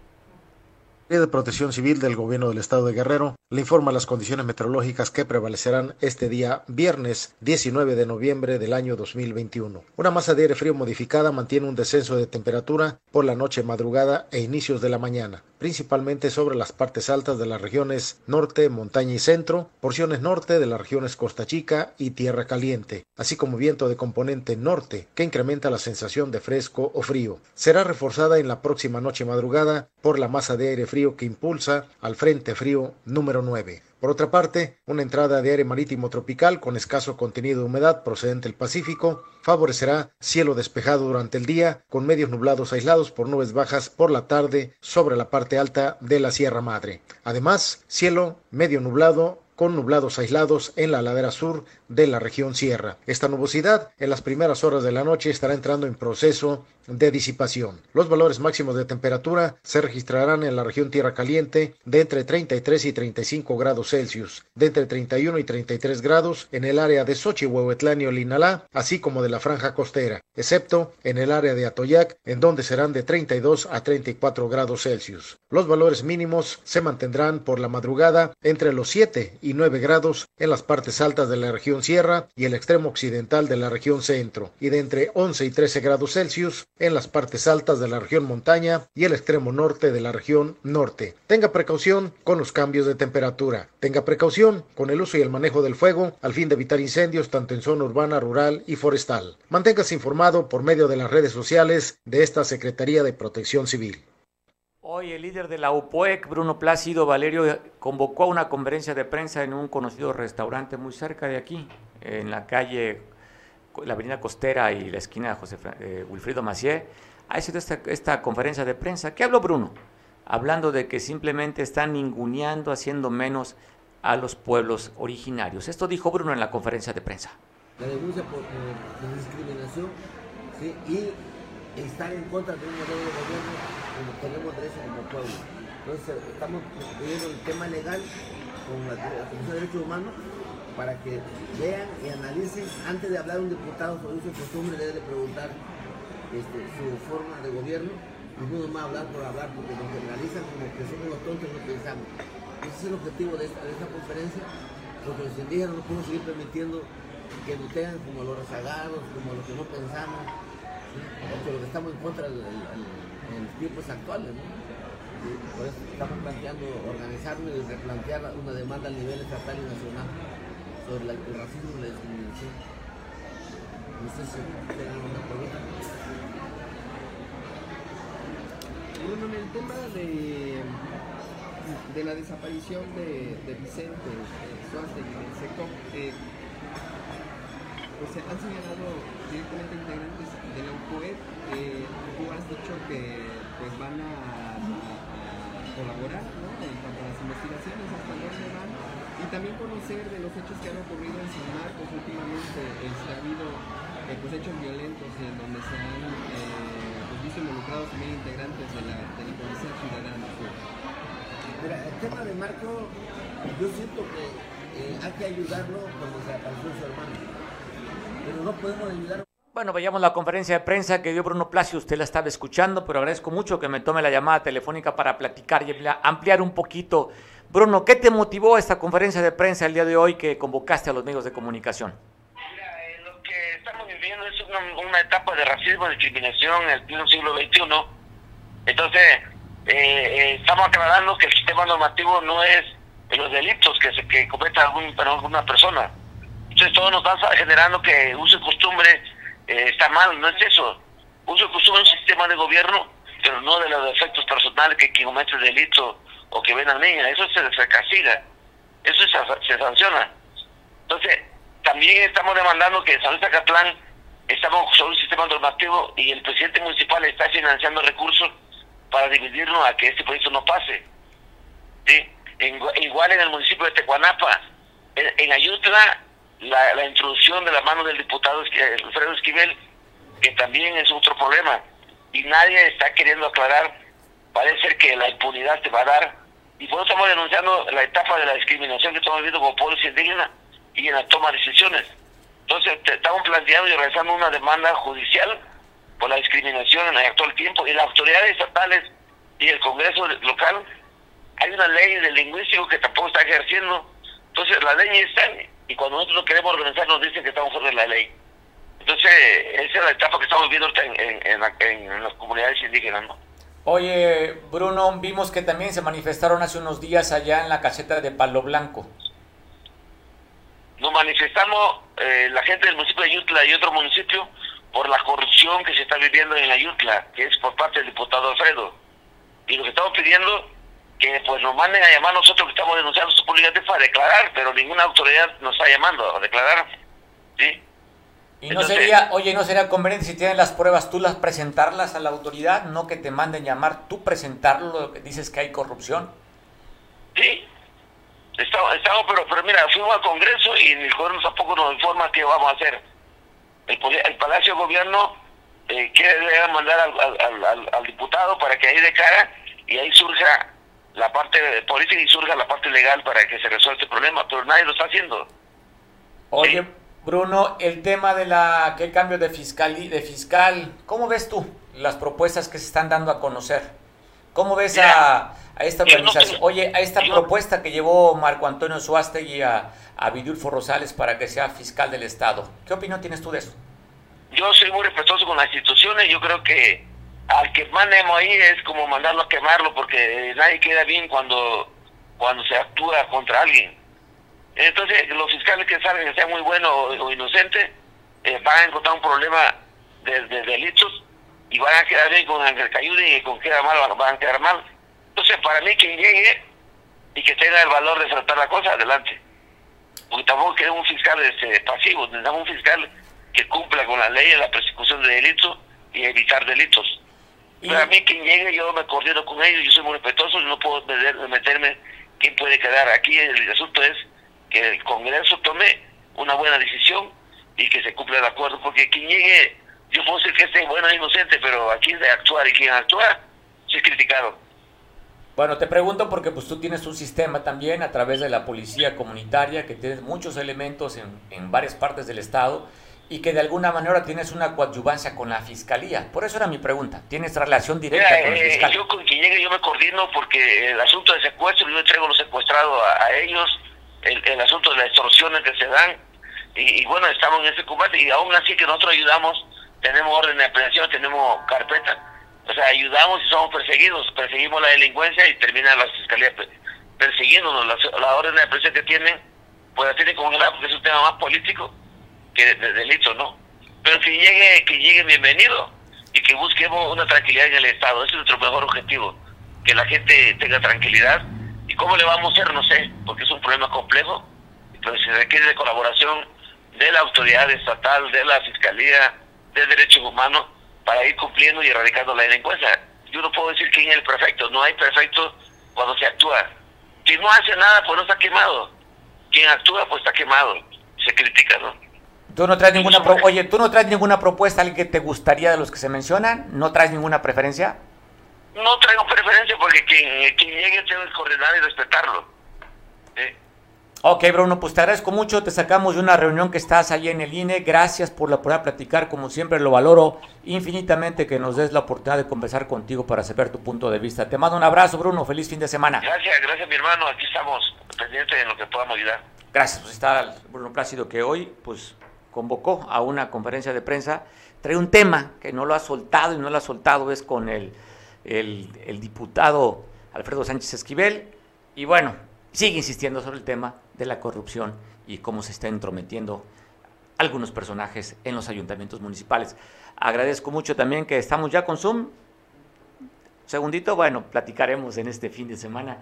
De Protección Civil del Gobierno del Estado de Guerrero le informa las condiciones meteorológicas que prevalecerán este día viernes 19 de noviembre del año 2021. Una masa de aire frío modificada mantiene un descenso de temperatura por la noche madrugada e inicios de la mañana, principalmente sobre las partes altas de las regiones norte, montaña y centro, porciones norte de las regiones Costa Chica y Tierra Caliente, así como viento de componente norte que incrementa la sensación de fresco o frío. Será reforzada en la próxima noche madrugada por la masa de aire frío que impulsa al Frente Frío número 9. Por otra parte, una entrada de aire marítimo tropical con escaso contenido de humedad procedente del Pacífico favorecerá cielo despejado durante el día con medios nublados aislados por nubes bajas por la tarde sobre la parte alta de la Sierra Madre. Además, cielo medio nublado con nublados aislados en la ladera sur de la región sierra. Esta nubosidad en las primeras horas de la noche estará entrando en proceso de disipación. Los valores máximos de temperatura se registrarán en la región Tierra Caliente de entre 33 y 35 grados Celsius, de entre 31 y 33 grados en el área de Xochitl, Huehuetlán y Olinalá, así como de la franja costera, excepto en el área de Atoyac, en donde serán de 32 a 34 grados Celsius. Los valores mínimos se mantendrán por la madrugada entre los 7 y 9 grados en las partes altas de la región sierra y el extremo occidental de la región centro, y de entre 11 y 13 grados Celsius en las partes altas de la región montaña y el extremo norte de la región norte. Tenga precaución con los cambios de temperatura. Tenga precaución con el uso y el manejo del fuego al fin de evitar incendios tanto en zona urbana, rural y forestal. Manténgase informado por medio de las redes sociales de esta Secretaría de Protección Civil. Hoy el líder de la UPOEC, Bruno Plácido Valerio, convocó a una conferencia de prensa en un conocido restaurante muy cerca de aquí, en la calle, la avenida Costera y la esquina de José eh, Wilfrido Macié. Ha sido esta, esta conferencia de prensa. ¿Qué habló Bruno? Hablando de que simplemente están ninguneando, haciendo menos a los pueblos originarios. Esto dijo Bruno en la conferencia de prensa. la denuncia por, por- por discriminación ¿sí? y estar en contra de un modelo de gobierno como tenemos derecho como pueblo. Entonces estamos viendo el tema legal con la, Comisión de Derechos Humanos para que vean y analicen antes de hablar un diputado sobre y costumbre debe de preguntar este, su forma de gobierno y no nomás hablar por hablar porque nos generalizan como que somos los tontos no pensamos. Ese es el objetivo de esta, de esta conferencia porque los indígenas no podemos seguir permitiendo que nos como los rezagados, como los que no pensamos, los que estamos en contra en los tiempos actuales. ¿no? Por eso estamos planteando organizarnos y replantear una demanda a nivel estatal y nacional sobre la- el racismo y la discriminación. No sé si tienen alguna pregunta. Bruno, en el tema de, de la desaparición de, Vicente eh, Suártegui del SECOP, eh, pues se han señalado directamente integrantes de la UPOED. Eh, tú has dicho que pues van a, colaborar ¿no? en cuanto a las investigaciones, hasta dónde van, y también conocer de los hechos que han ocurrido en San Marcos últimamente, eh, si ha habido eh, pues, hechos violentos en donde se han eh, pues, visto involucrados también integrantes de la, de la Policía Ciudadana. Mira, el tema de Marco, yo siento que hay que ayudarlo cuando se apareció su hermano. Pero no podemos ayudar. Bueno, veíamos la conferencia de prensa que dio Bruno Placio, usted la estaba escuchando, pero agradezco mucho que me tome la llamada telefónica para platicar y ampliar un poquito. Bruno, ¿qué te motivó esta conferencia de prensa el día de hoy que convocaste a los medios de comunicación? Mira, eh, lo que estamos viviendo es una, etapa de racismo, discriminación en el siglo XXI. Entonces, eh, eh, estamos aclarando que el sistema normativo no es los delitos que se que cometa algún, alguna persona. Entonces, todo nos está generando que uso y costumbre eh, está mal, no es eso. Uso costumbre un sistema de gobierno, pero no de los defectos personales que quien comete el delito o que ven a niña, eso se, se castiga, eso se, sanciona. Entonces, también estamos demandando que en San Luis Acatlán estamos sobre un sistema normativo y el presidente municipal está financiando recursos para dividirnos a que este proyecto no pase. ¿Sí? Igual en el municipio de Tecuanapa, en, en Ayutla, la, la introducción de la mano del diputado Alfredo Esquivel, que también es otro problema, y nadie está queriendo aclarar, parece ser que la impunidad te va a dar, y por eso estamos denunciando la etapa de la discriminación que estamos viviendo como pueblos indígenas y en la toma de decisiones. Entonces, estamos planteando y realizando una demanda judicial por la discriminación en el actual tiempo. Y las autoridades estatales y el Congreso local hay una ley de lingüístico que tampoco está ejerciendo. Entonces la ley está y cuando nosotros queremos organizar nos dicen que estamos fuera de la ley entonces esa es la etapa que estamos viviendo en, en, en en las comunidades indígenas ¿no? Oye, Bruno, vimos que también se manifestaron hace unos días allá en la caseta de Palo Blanco. nos manifestamos eh, la gente del municipio de Ayutla y otro municipio por la corrupción que se está viviendo en Ayutla, que es por parte del diputado Alfredo. Y lo que estamos pidiendo que pues nos manden a llamar nosotros que estamos denunciando su públicamente para declarar, pero ninguna autoridad nos está llamando a declarar. ¿sí? Y no Entonces- sería, oye, no sería conveniente si tienen las pruebas tú las presentarlas a la autoridad, no que te manden llamar, tú presentarlo, que dices que hay corrupción. Sí, estamos, estamos pero, pero mira, fuimos al Congreso y el gobierno tampoco nos informa qué vamos a hacer. El, Palacio de Gobierno eh, quiere mandar al- al- al diputado para que ahí declara y ahí surja la parte política y surja la parte legal para que se resuelva este problema, pero nadie lo está haciendo. Oye, Bruno, el tema de la que cambio de fiscal de fiscal, ¿cómo ves tú las propuestas que se están dando a conocer? ¿Cómo ves a, a esta organización? Oye, a esta propuesta que llevó Marco Antonio Suástegui a, a Vidulfo Rosales para que sea fiscal del Estado. ¿Qué opinión tienes tú de eso? Yo soy muy respetuoso con las instituciones, yo creo que al que mandemos ahí es como mandarlo a quemarlo porque nadie queda bien cuando cuando se actúa contra alguien. Entonces, los fiscales que salgan, que sean muy buenos o, o inocentes, eh, van a encontrar un problema de, de delitos y van a quedar bien con el que ayuden y con que queda mal van a quedar mal. Entonces, para mí, quien llegue y que tenga el valor de tratar la cosa, adelante. Porque tampoco queremos un fiscal este, pasivo, necesitamos un fiscal que cumpla con la ley de la persecución de delitos y evitar delitos. Pero a mí quien llegue, yo me coordino con ellos, yo soy muy respetuoso no puedo meter- meterme quién puede quedar. Aquí el asunto es que el Congreso tome una buena decisión y que se cumpla el acuerdo, porque quien llegue, yo puedo decir que esté bueno e inocente, pero aquí de actuar y quien actúa, sí es criticado. Bueno, te pregunto porque pues tú tienes un sistema también a través de la policía comunitaria que tienes muchos elementos en, en varias partes del estado y que de alguna manera tienes una coadyuvancia con la fiscalía. Por eso era mi pregunta. ¿Tienes relación directa Mira, con el eh, fiscal? yo con quien llegue yo me coordino porque el asunto de secuestro, yo entrego los secuestrados a, a ellos, el, el asunto de las extorsiones que se dan, y, y bueno, estamos en ese combate, y aún así que nosotros ayudamos, tenemos orden de aprehensión, tenemos carpeta, o sea, ayudamos y somos perseguidos, perseguimos la delincuencia y termina la fiscalía pe- persiguiéndonos, la, la orden de aprehensión que tienen, pues la tienen congelada porque es un tema más político de, de delito, ¿no? Pero que llegue, que llegue bienvenido y que busquemos una tranquilidad en el Estado. Ese es nuestro mejor objetivo, que la gente tenga tranquilidad. ¿Y cómo le vamos a hacer? No sé, porque es un problema complejo, pero se requiere de colaboración de la autoridad estatal, de la Fiscalía, de Derechos Humanos, para ir cumpliendo y erradicando la delincuencia. Yo no puedo decir quién es el perfecto, no hay perfecto cuando se actúa. Quien no hace nada, pues no está quemado. Quien actúa, pues está quemado. Se critica, ¿no? Tú no traes ninguna pro- Oye, ¿tú no traes ninguna propuesta alguien que te gustaría de los que se mencionan? ¿No traes ninguna preferencia? No traigo preferencia porque quien, quien llegue tengo que coordinar y respetarlo. ¿sí? Ok, Bruno, pues te agradezco mucho. Te sacamos de una reunión que estás ahí en el INE. Gracias por la oportunidad de platicar. Como siempre, lo valoro infinitamente que nos des la oportunidad de conversar contigo para saber tu punto de vista. Te mando un abrazo, Bruno. Feliz fin de semana. Gracias, gracias mi hermano. Aquí estamos pendientes de lo que podamos ayudar. Gracias, pues está Bruno Plácido que hoy pues convocó a una conferencia de prensa. Trae un tema que no lo ha soltado y no lo ha soltado, es con el, el, diputado Alfredo Sánchez Esquivel. Y bueno, sigue insistiendo sobre el tema de la corrupción y cómo se está entrometiendo algunos personajes en los ayuntamientos municipales. Agradezco mucho también que estamos ya con Zoom. Segundito, bueno, platicaremos en este fin de semana.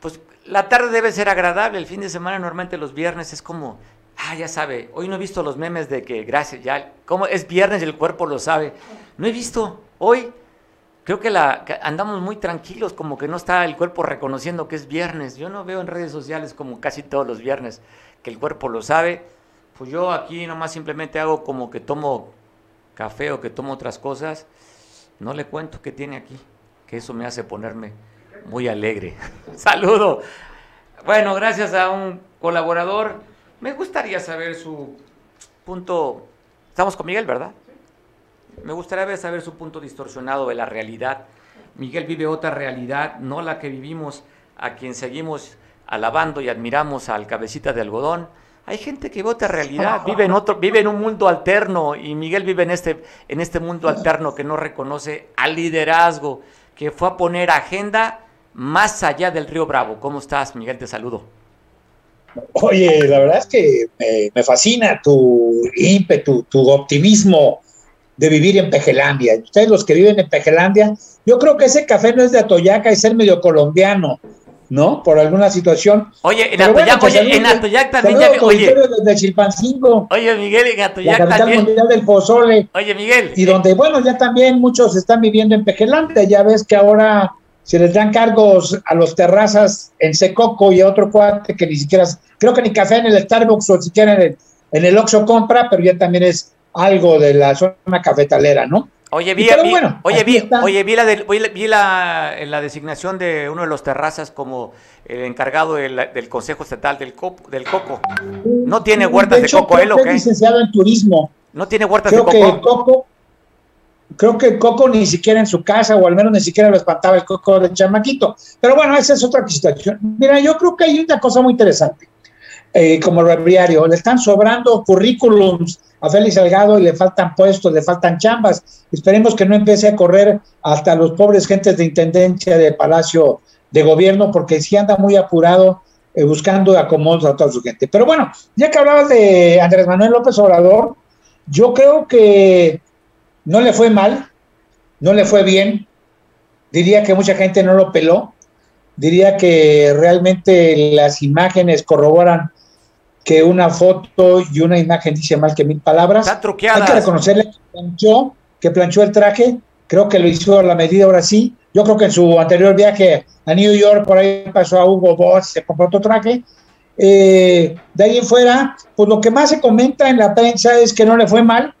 Pues la tarde debe ser agradable, el fin de semana normalmente los viernes es como, ah, ya sabe, hoy no he visto los memes de que gracias, ya, como es viernes y el cuerpo lo sabe. No he visto, hoy creo que, la, que andamos muy tranquilos, como que no está el cuerpo reconociendo que es viernes. Yo no veo en redes sociales como casi todos los viernes que el cuerpo lo sabe. Pues yo aquí nomás simplemente hago como que tomo café o que tomo otras cosas. No le cuento qué tiene aquí, que eso me hace ponerme muy alegre. Saludo. Bueno, gracias a un colaborador. Me gustaría saber su punto. Estamos con Miguel, ¿verdad? Me gustaría saber su punto distorsionado de la realidad. Miguel vive otra realidad, no la que vivimos, a quien seguimos alabando y admiramos al cabecita de algodón. Hay gente que ve otra realidad, vive en otro, vive en un mundo alterno y Miguel vive en este, en este mundo alterno que no reconoce al liderazgo, que fue a poner agenda más allá del río Bravo. ¿Cómo estás, Miguel? Te saludo. Oye, la verdad es que me, me fascina tu ímpetu, tu optimismo de vivir en Pejelandia. Ustedes los que viven en Pejelandia, yo creo que ese café no es de Atoyac, es ser medio colombiano, ¿no? Por alguna situación. Oye, en Pero bueno, Atoyac, pues oye, saludos- en Atoyac también ya oye. desde Chilpancingo, Oye, Miguel, en la Atoyac capital también. mundial del pozole. Oye, Miguel. Y donde, bueno, ya también muchos están viviendo en Pejelandia. Ya ves que ahora se les dan cargos a los terrazas en Secoco y a otro cuate que ni siquiera, creo que ni café en el Starbucks o siquiera en el, en el Oxxo compra, pero ya también es algo de la zona cafetalera, ¿no? Oye, vi, bueno, oye, vi, oye, vi la, de- vi la, la- la designación de uno de los terrazas como el encargado del, del Consejo Estatal del, Cop- del Coco. ¿No tiene huertas de, hecho, coco creo él o que qué? Licenciado en turismo. ¿No tiene huertas Creo de que coco? el coco, creo que coco ni siquiera en su casa, o al menos ni siquiera lo espantaba el coco del chamaquito. Pero bueno, esa es otra situación. Mira, yo creo que hay una cosa muy interesante. Eh, como breviario, le están sobrando currículums a Félix Salgado y le faltan puestos, le faltan chambas. Esperemos que no empiece a correr hasta los pobres gentes de intendencia de Palacio de Gobierno, porque sí anda muy apurado eh, buscando acomodos a toda su gente. Pero bueno, ya que hablabas de Andrés Manuel López Obrador, yo creo que no le fue mal, no le fue bien. Diría que mucha gente no lo peló. Diría que realmente las imágenes corroboran que una foto y una imagen dice mal que mil palabras. Están truqueadas. Hay que reconocerle que planchó, que planchó el traje. Creo que lo hizo a la medida ahora sí. Yo creo que en su anterior viaje a New York, por ahí pasó a Hugo Boss, se compró otro traje. Eh, de ahí en fuera, pues lo que más se comenta en la prensa es que no le fue mal,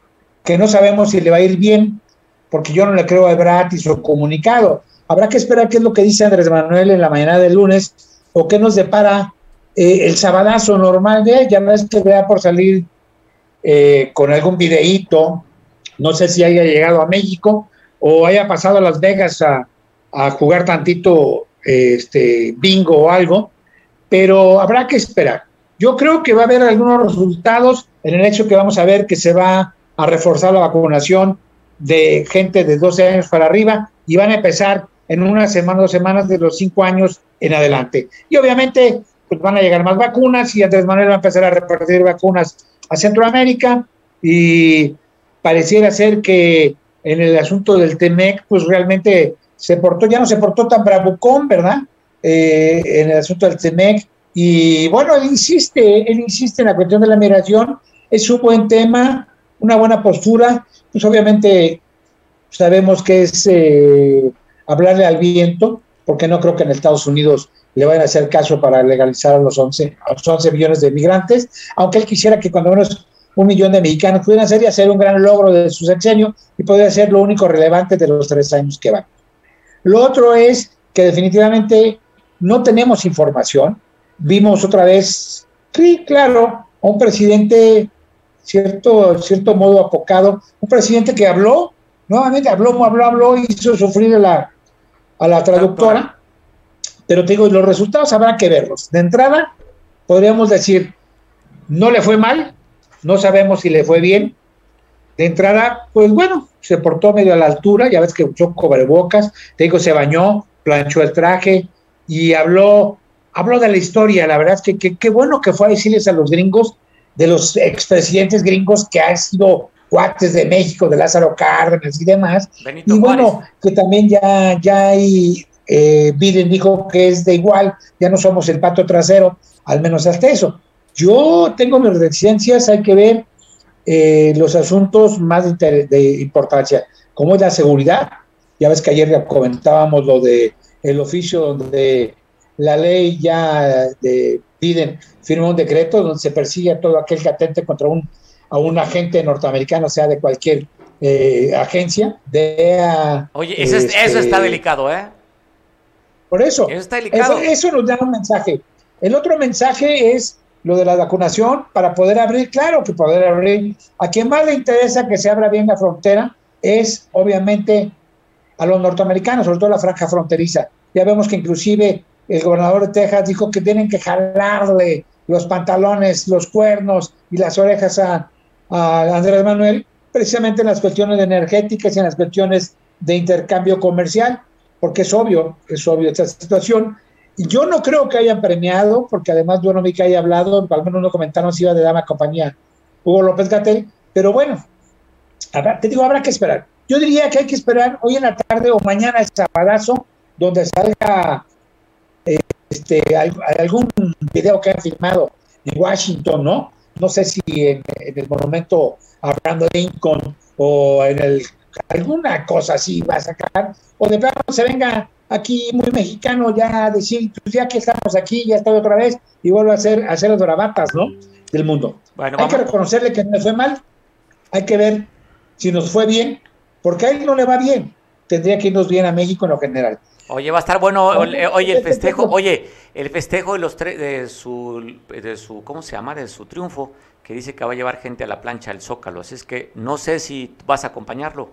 que no sabemos si le va a ir bien, porque yo no le creo a Ebrard y su comunicado. Habrá que esperar qué es lo que dice Andrés Manuel en la mañana del lunes o qué nos depara eh, el sabadazo normal de él. Ya no es que vea por salir eh, con algún videíto, no sé si haya llegado a México o haya pasado a Las Vegas a, jugar tantito este bingo o algo, pero habrá que esperar. Yo creo que va a haber algunos resultados en el hecho que vamos a ver que se va a reforzar la vacunación de gente de 12 años para arriba y van a empezar en una semana, dos semanas de los cinco años en adelante. Y obviamente pues van a llegar más vacunas y Andrés Manuel va a empezar a repartir vacunas a Centroamérica y pareciera ser que en el asunto del TEMEC pues realmente se portó, ya no se portó tan bravucón, ¿verdad? Eh, en el asunto del TEMEC y bueno, él insiste, él insiste en la cuestión de la migración, es un buen tema, una buena postura, pues obviamente sabemos que es eh, hablarle al viento, porque no creo que en Estados Unidos le vayan a hacer caso para legalizar a los 11, a los 11 millones de migrantes, aunque él quisiera que cuando menos un millón de mexicanos pudieran ser y un gran logro de su sexenio y podría ser lo único relevante de los tres años que van. Lo otro es que definitivamente no tenemos información. Vimos otra vez, sí, claro, un presidente cierto, cierto modo apocado, un presidente que habló, nuevamente habló, habló, habló, hizo sufrir a la, a la traductora, pero te digo, los resultados habrá que verlos. De entrada, podríamos decir, no le fue mal, no sabemos si le fue bien. De entrada, pues bueno, se portó medio a la altura, ya ves que usó cobrebocas, te digo, se bañó, planchó el traje y habló, habló de la historia. La verdad es que qué bueno que fue a decirles a los gringos, de los expresidentes gringos que han sido cuates de México, de Lázaro Cárdenas y demás. y bueno, que también ya, ya hay, eh, Biden dijo que es de igual, ya no somos el pato trasero, al menos hasta eso. Yo tengo mis reticencias, hay que ver eh, los asuntos más de, importancia, como es la seguridad. Ya ves que ayer comentábamos lo de el oficio donde la ley ya de Biden firmó un decreto donde se persigue a todo aquel que atente contra un, a un agente norteamericano, sea de cualquier eh, agencia. De, Oye, eso, está este, delicado, ¿eh? Por eso. Eso está delicado. eso nos da un mensaje. El otro mensaje es lo de la vacunación para poder abrir, claro que poder abrir. A quien más le interesa que se abra bien la frontera es obviamente a los norteamericanos, sobre todo la franja fronteriza. Ya vemos que inclusive el gobernador de Texas dijo que tienen que jalarle los pantalones, los cuernos y las orejas a, Andrés Manuel, precisamente en las cuestiones energéticas y en las cuestiones de intercambio comercial, porque es obvio, es obvio esta situación. Yo no creo que hayan premiado, porque además yo no vi que haya hablado, al menos no comentaron si iba de dama compañía Hugo López Gatel, pero bueno, te digo, habrá que esperar. Yo diría que hay que esperar hoy en la tarde o mañana el sabadazo, donde salga este, algún video que han filmado en Washington, ¿no? No sé si en, el monumento a Brandon Lincoln o en el alguna cosa así va a sacar, o de plano se venga aquí muy mexicano ya a decir, pues ya que estamos aquí, ya estoy otra vez, y vuelvo a hacer, a hacer las bravatas, ¿no? Del mundo. hay que reconocerle que no fue mal, hay que ver si nos fue bien, porque a él no le va bien, tendría que irnos bien a México en lo general. Oye, va a estar bueno, oye, el festejo, oye, el festejo de los tres, de su, de su, ¿cómo se llama? De su triunfo, que dice que va a llevar gente a la plancha del Zócalo, así es que no sé si vas a acompañarlo.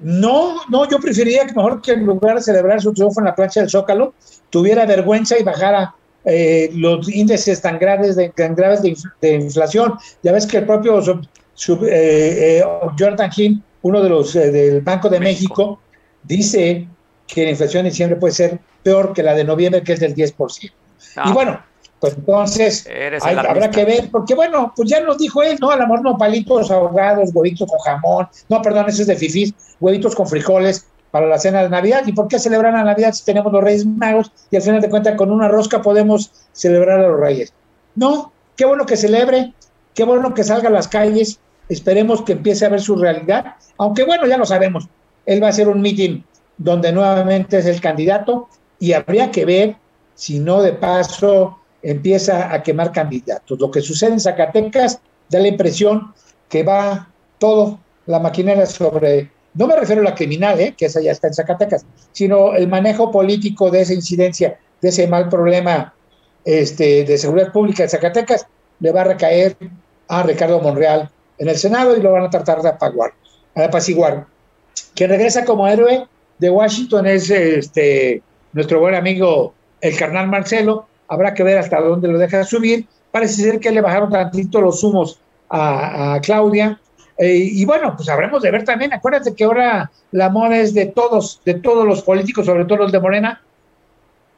No, no, yo preferiría que mejor que en lugar de celebrar su triunfo en la plancha del Zócalo, tuviera vergüenza y bajara eh, los índices tan graves de, graves de, inflación. Ya ves que el propio sub, eh, eh, Jordan Hill, uno de los del Banco de México, dice que la inflación en diciembre puede ser peor que la de noviembre, que es del 10%. Y bueno, pues entonces habrá que ver, porque bueno, pues ya nos dijo él, ¿no? Al amor no, palitos ahogados, huevitos con jamón, no, perdón, eso es de fifís, huevitos con frijoles para la cena de Navidad. ¿Y por qué celebrar la Navidad si tenemos los Reyes Magos y al final de cuentas con una rosca podemos celebrar a los Reyes? No, qué bueno que celebre, qué bueno que salga a las calles, esperemos que empiece a ver su realidad, aunque bueno, ya lo sabemos, él va a hacer un meeting donde nuevamente es el candidato y habría que ver si no de paso empieza a quemar candidatos. Lo que sucede en Zacatecas da la impresión que va todo la maquinaria sobre, no me refiero a la criminal, ¿eh? que esa ya está en Zacatecas, sino el manejo político de esa incidencia, de ese mal problema este, de seguridad pública en Zacatecas, le va a recaer a Ricardo Monreal en el Senado y lo van a tratar de apaguar, de apaciguar. Quien regresa como héroe de Washington es este, nuestro buen amigo el carnal Marcelo. Habrá que ver hasta dónde lo deja subir. Parece ser que le bajaron tantito los humos a, Claudia. Eh, y bueno, pues habremos de ver también. Acuérdate que ahora la moda es de todos, de todos los políticos, sobre todo los de Morena,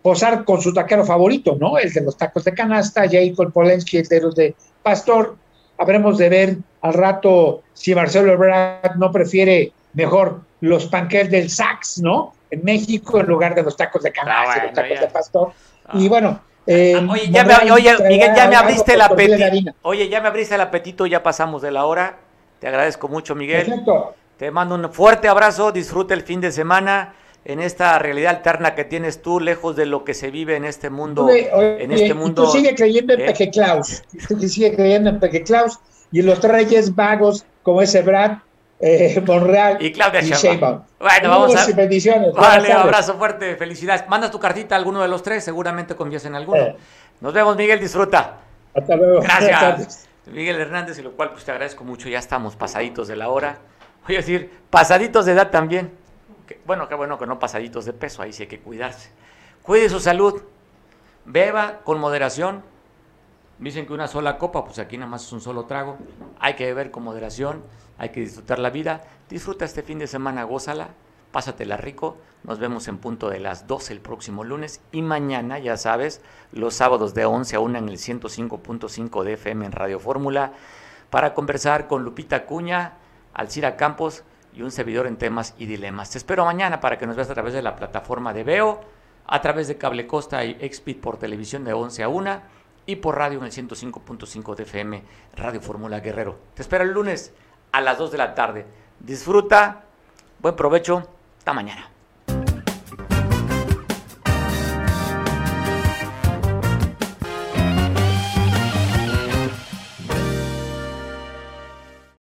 posar con su taquero favorito, ¿no? El de los tacos de canasta, Jacob Polensky, el de los de Pastor. Habremos de ver al rato si Marcelo Ebrard no prefiere mejor los panqueques del Sax, ¿no? En México en lugar de los tacos de canasta, ah, los tacos de pastor. Y ah. bueno, eh, ah, oye, ya me, oye, Miguel, ya me abriste el apetito. Oye, ya me abriste el apetito, ya pasamos de la hora. Te agradezco mucho, Miguel. Perfecto. Te mando un fuerte abrazo, disfruta el fin de semana en esta realidad alterna que tienes tú, lejos de lo que se vive en este mundo. en este mundo. Tú sigue creyendo en ¿eh? Peque Klaus. Tú sigue creyendo en Peque Klaus y los tres reyes vagos como ese Brad, eh, Monreal y Claudia y Sheinbaum. Bueno, vamos a... Y bendiciones. Buenas Vale, abrazo fuerte, felicidades. Manda tu cartita a alguno de los tres, seguramente confías en alguno. Eh. Nos vemos, Miguel, disfruta. Hasta luego. Gracias. Miguel Hernández, y lo cual pues te agradezco mucho, ya estamos pasaditos de la hora. Voy a decir, pasaditos de edad también. Que- bueno, qué bueno que no pasaditos de peso, ahí sí hay que cuidarse. Cuide su salud, beba con moderación. Dicen que una sola copa, pues aquí nada más es un solo trago. Hay que beber con moderación, hay que disfrutar la vida. Disfruta este fin de semana, gózala, pásatela rico. Nos vemos en punto de las 12 el próximo lunes y mañana, ya sabes, los sábados de 11 a 1 en el 105.5 de FM en Radio Fórmula para conversar con Lupita Cuña, Alcira Campos y un servidor en temas y dilemas. Te espero mañana para que nos veas a través de la plataforma de Veo, a través de Cable Costa y Expit por televisión de 11 a 1 y por radio en el 105.5 de FM Radio Fórmula Guerrero. Te espero el lunes a las 2 de la tarde. Disfruta, buen provecho, hasta mañana.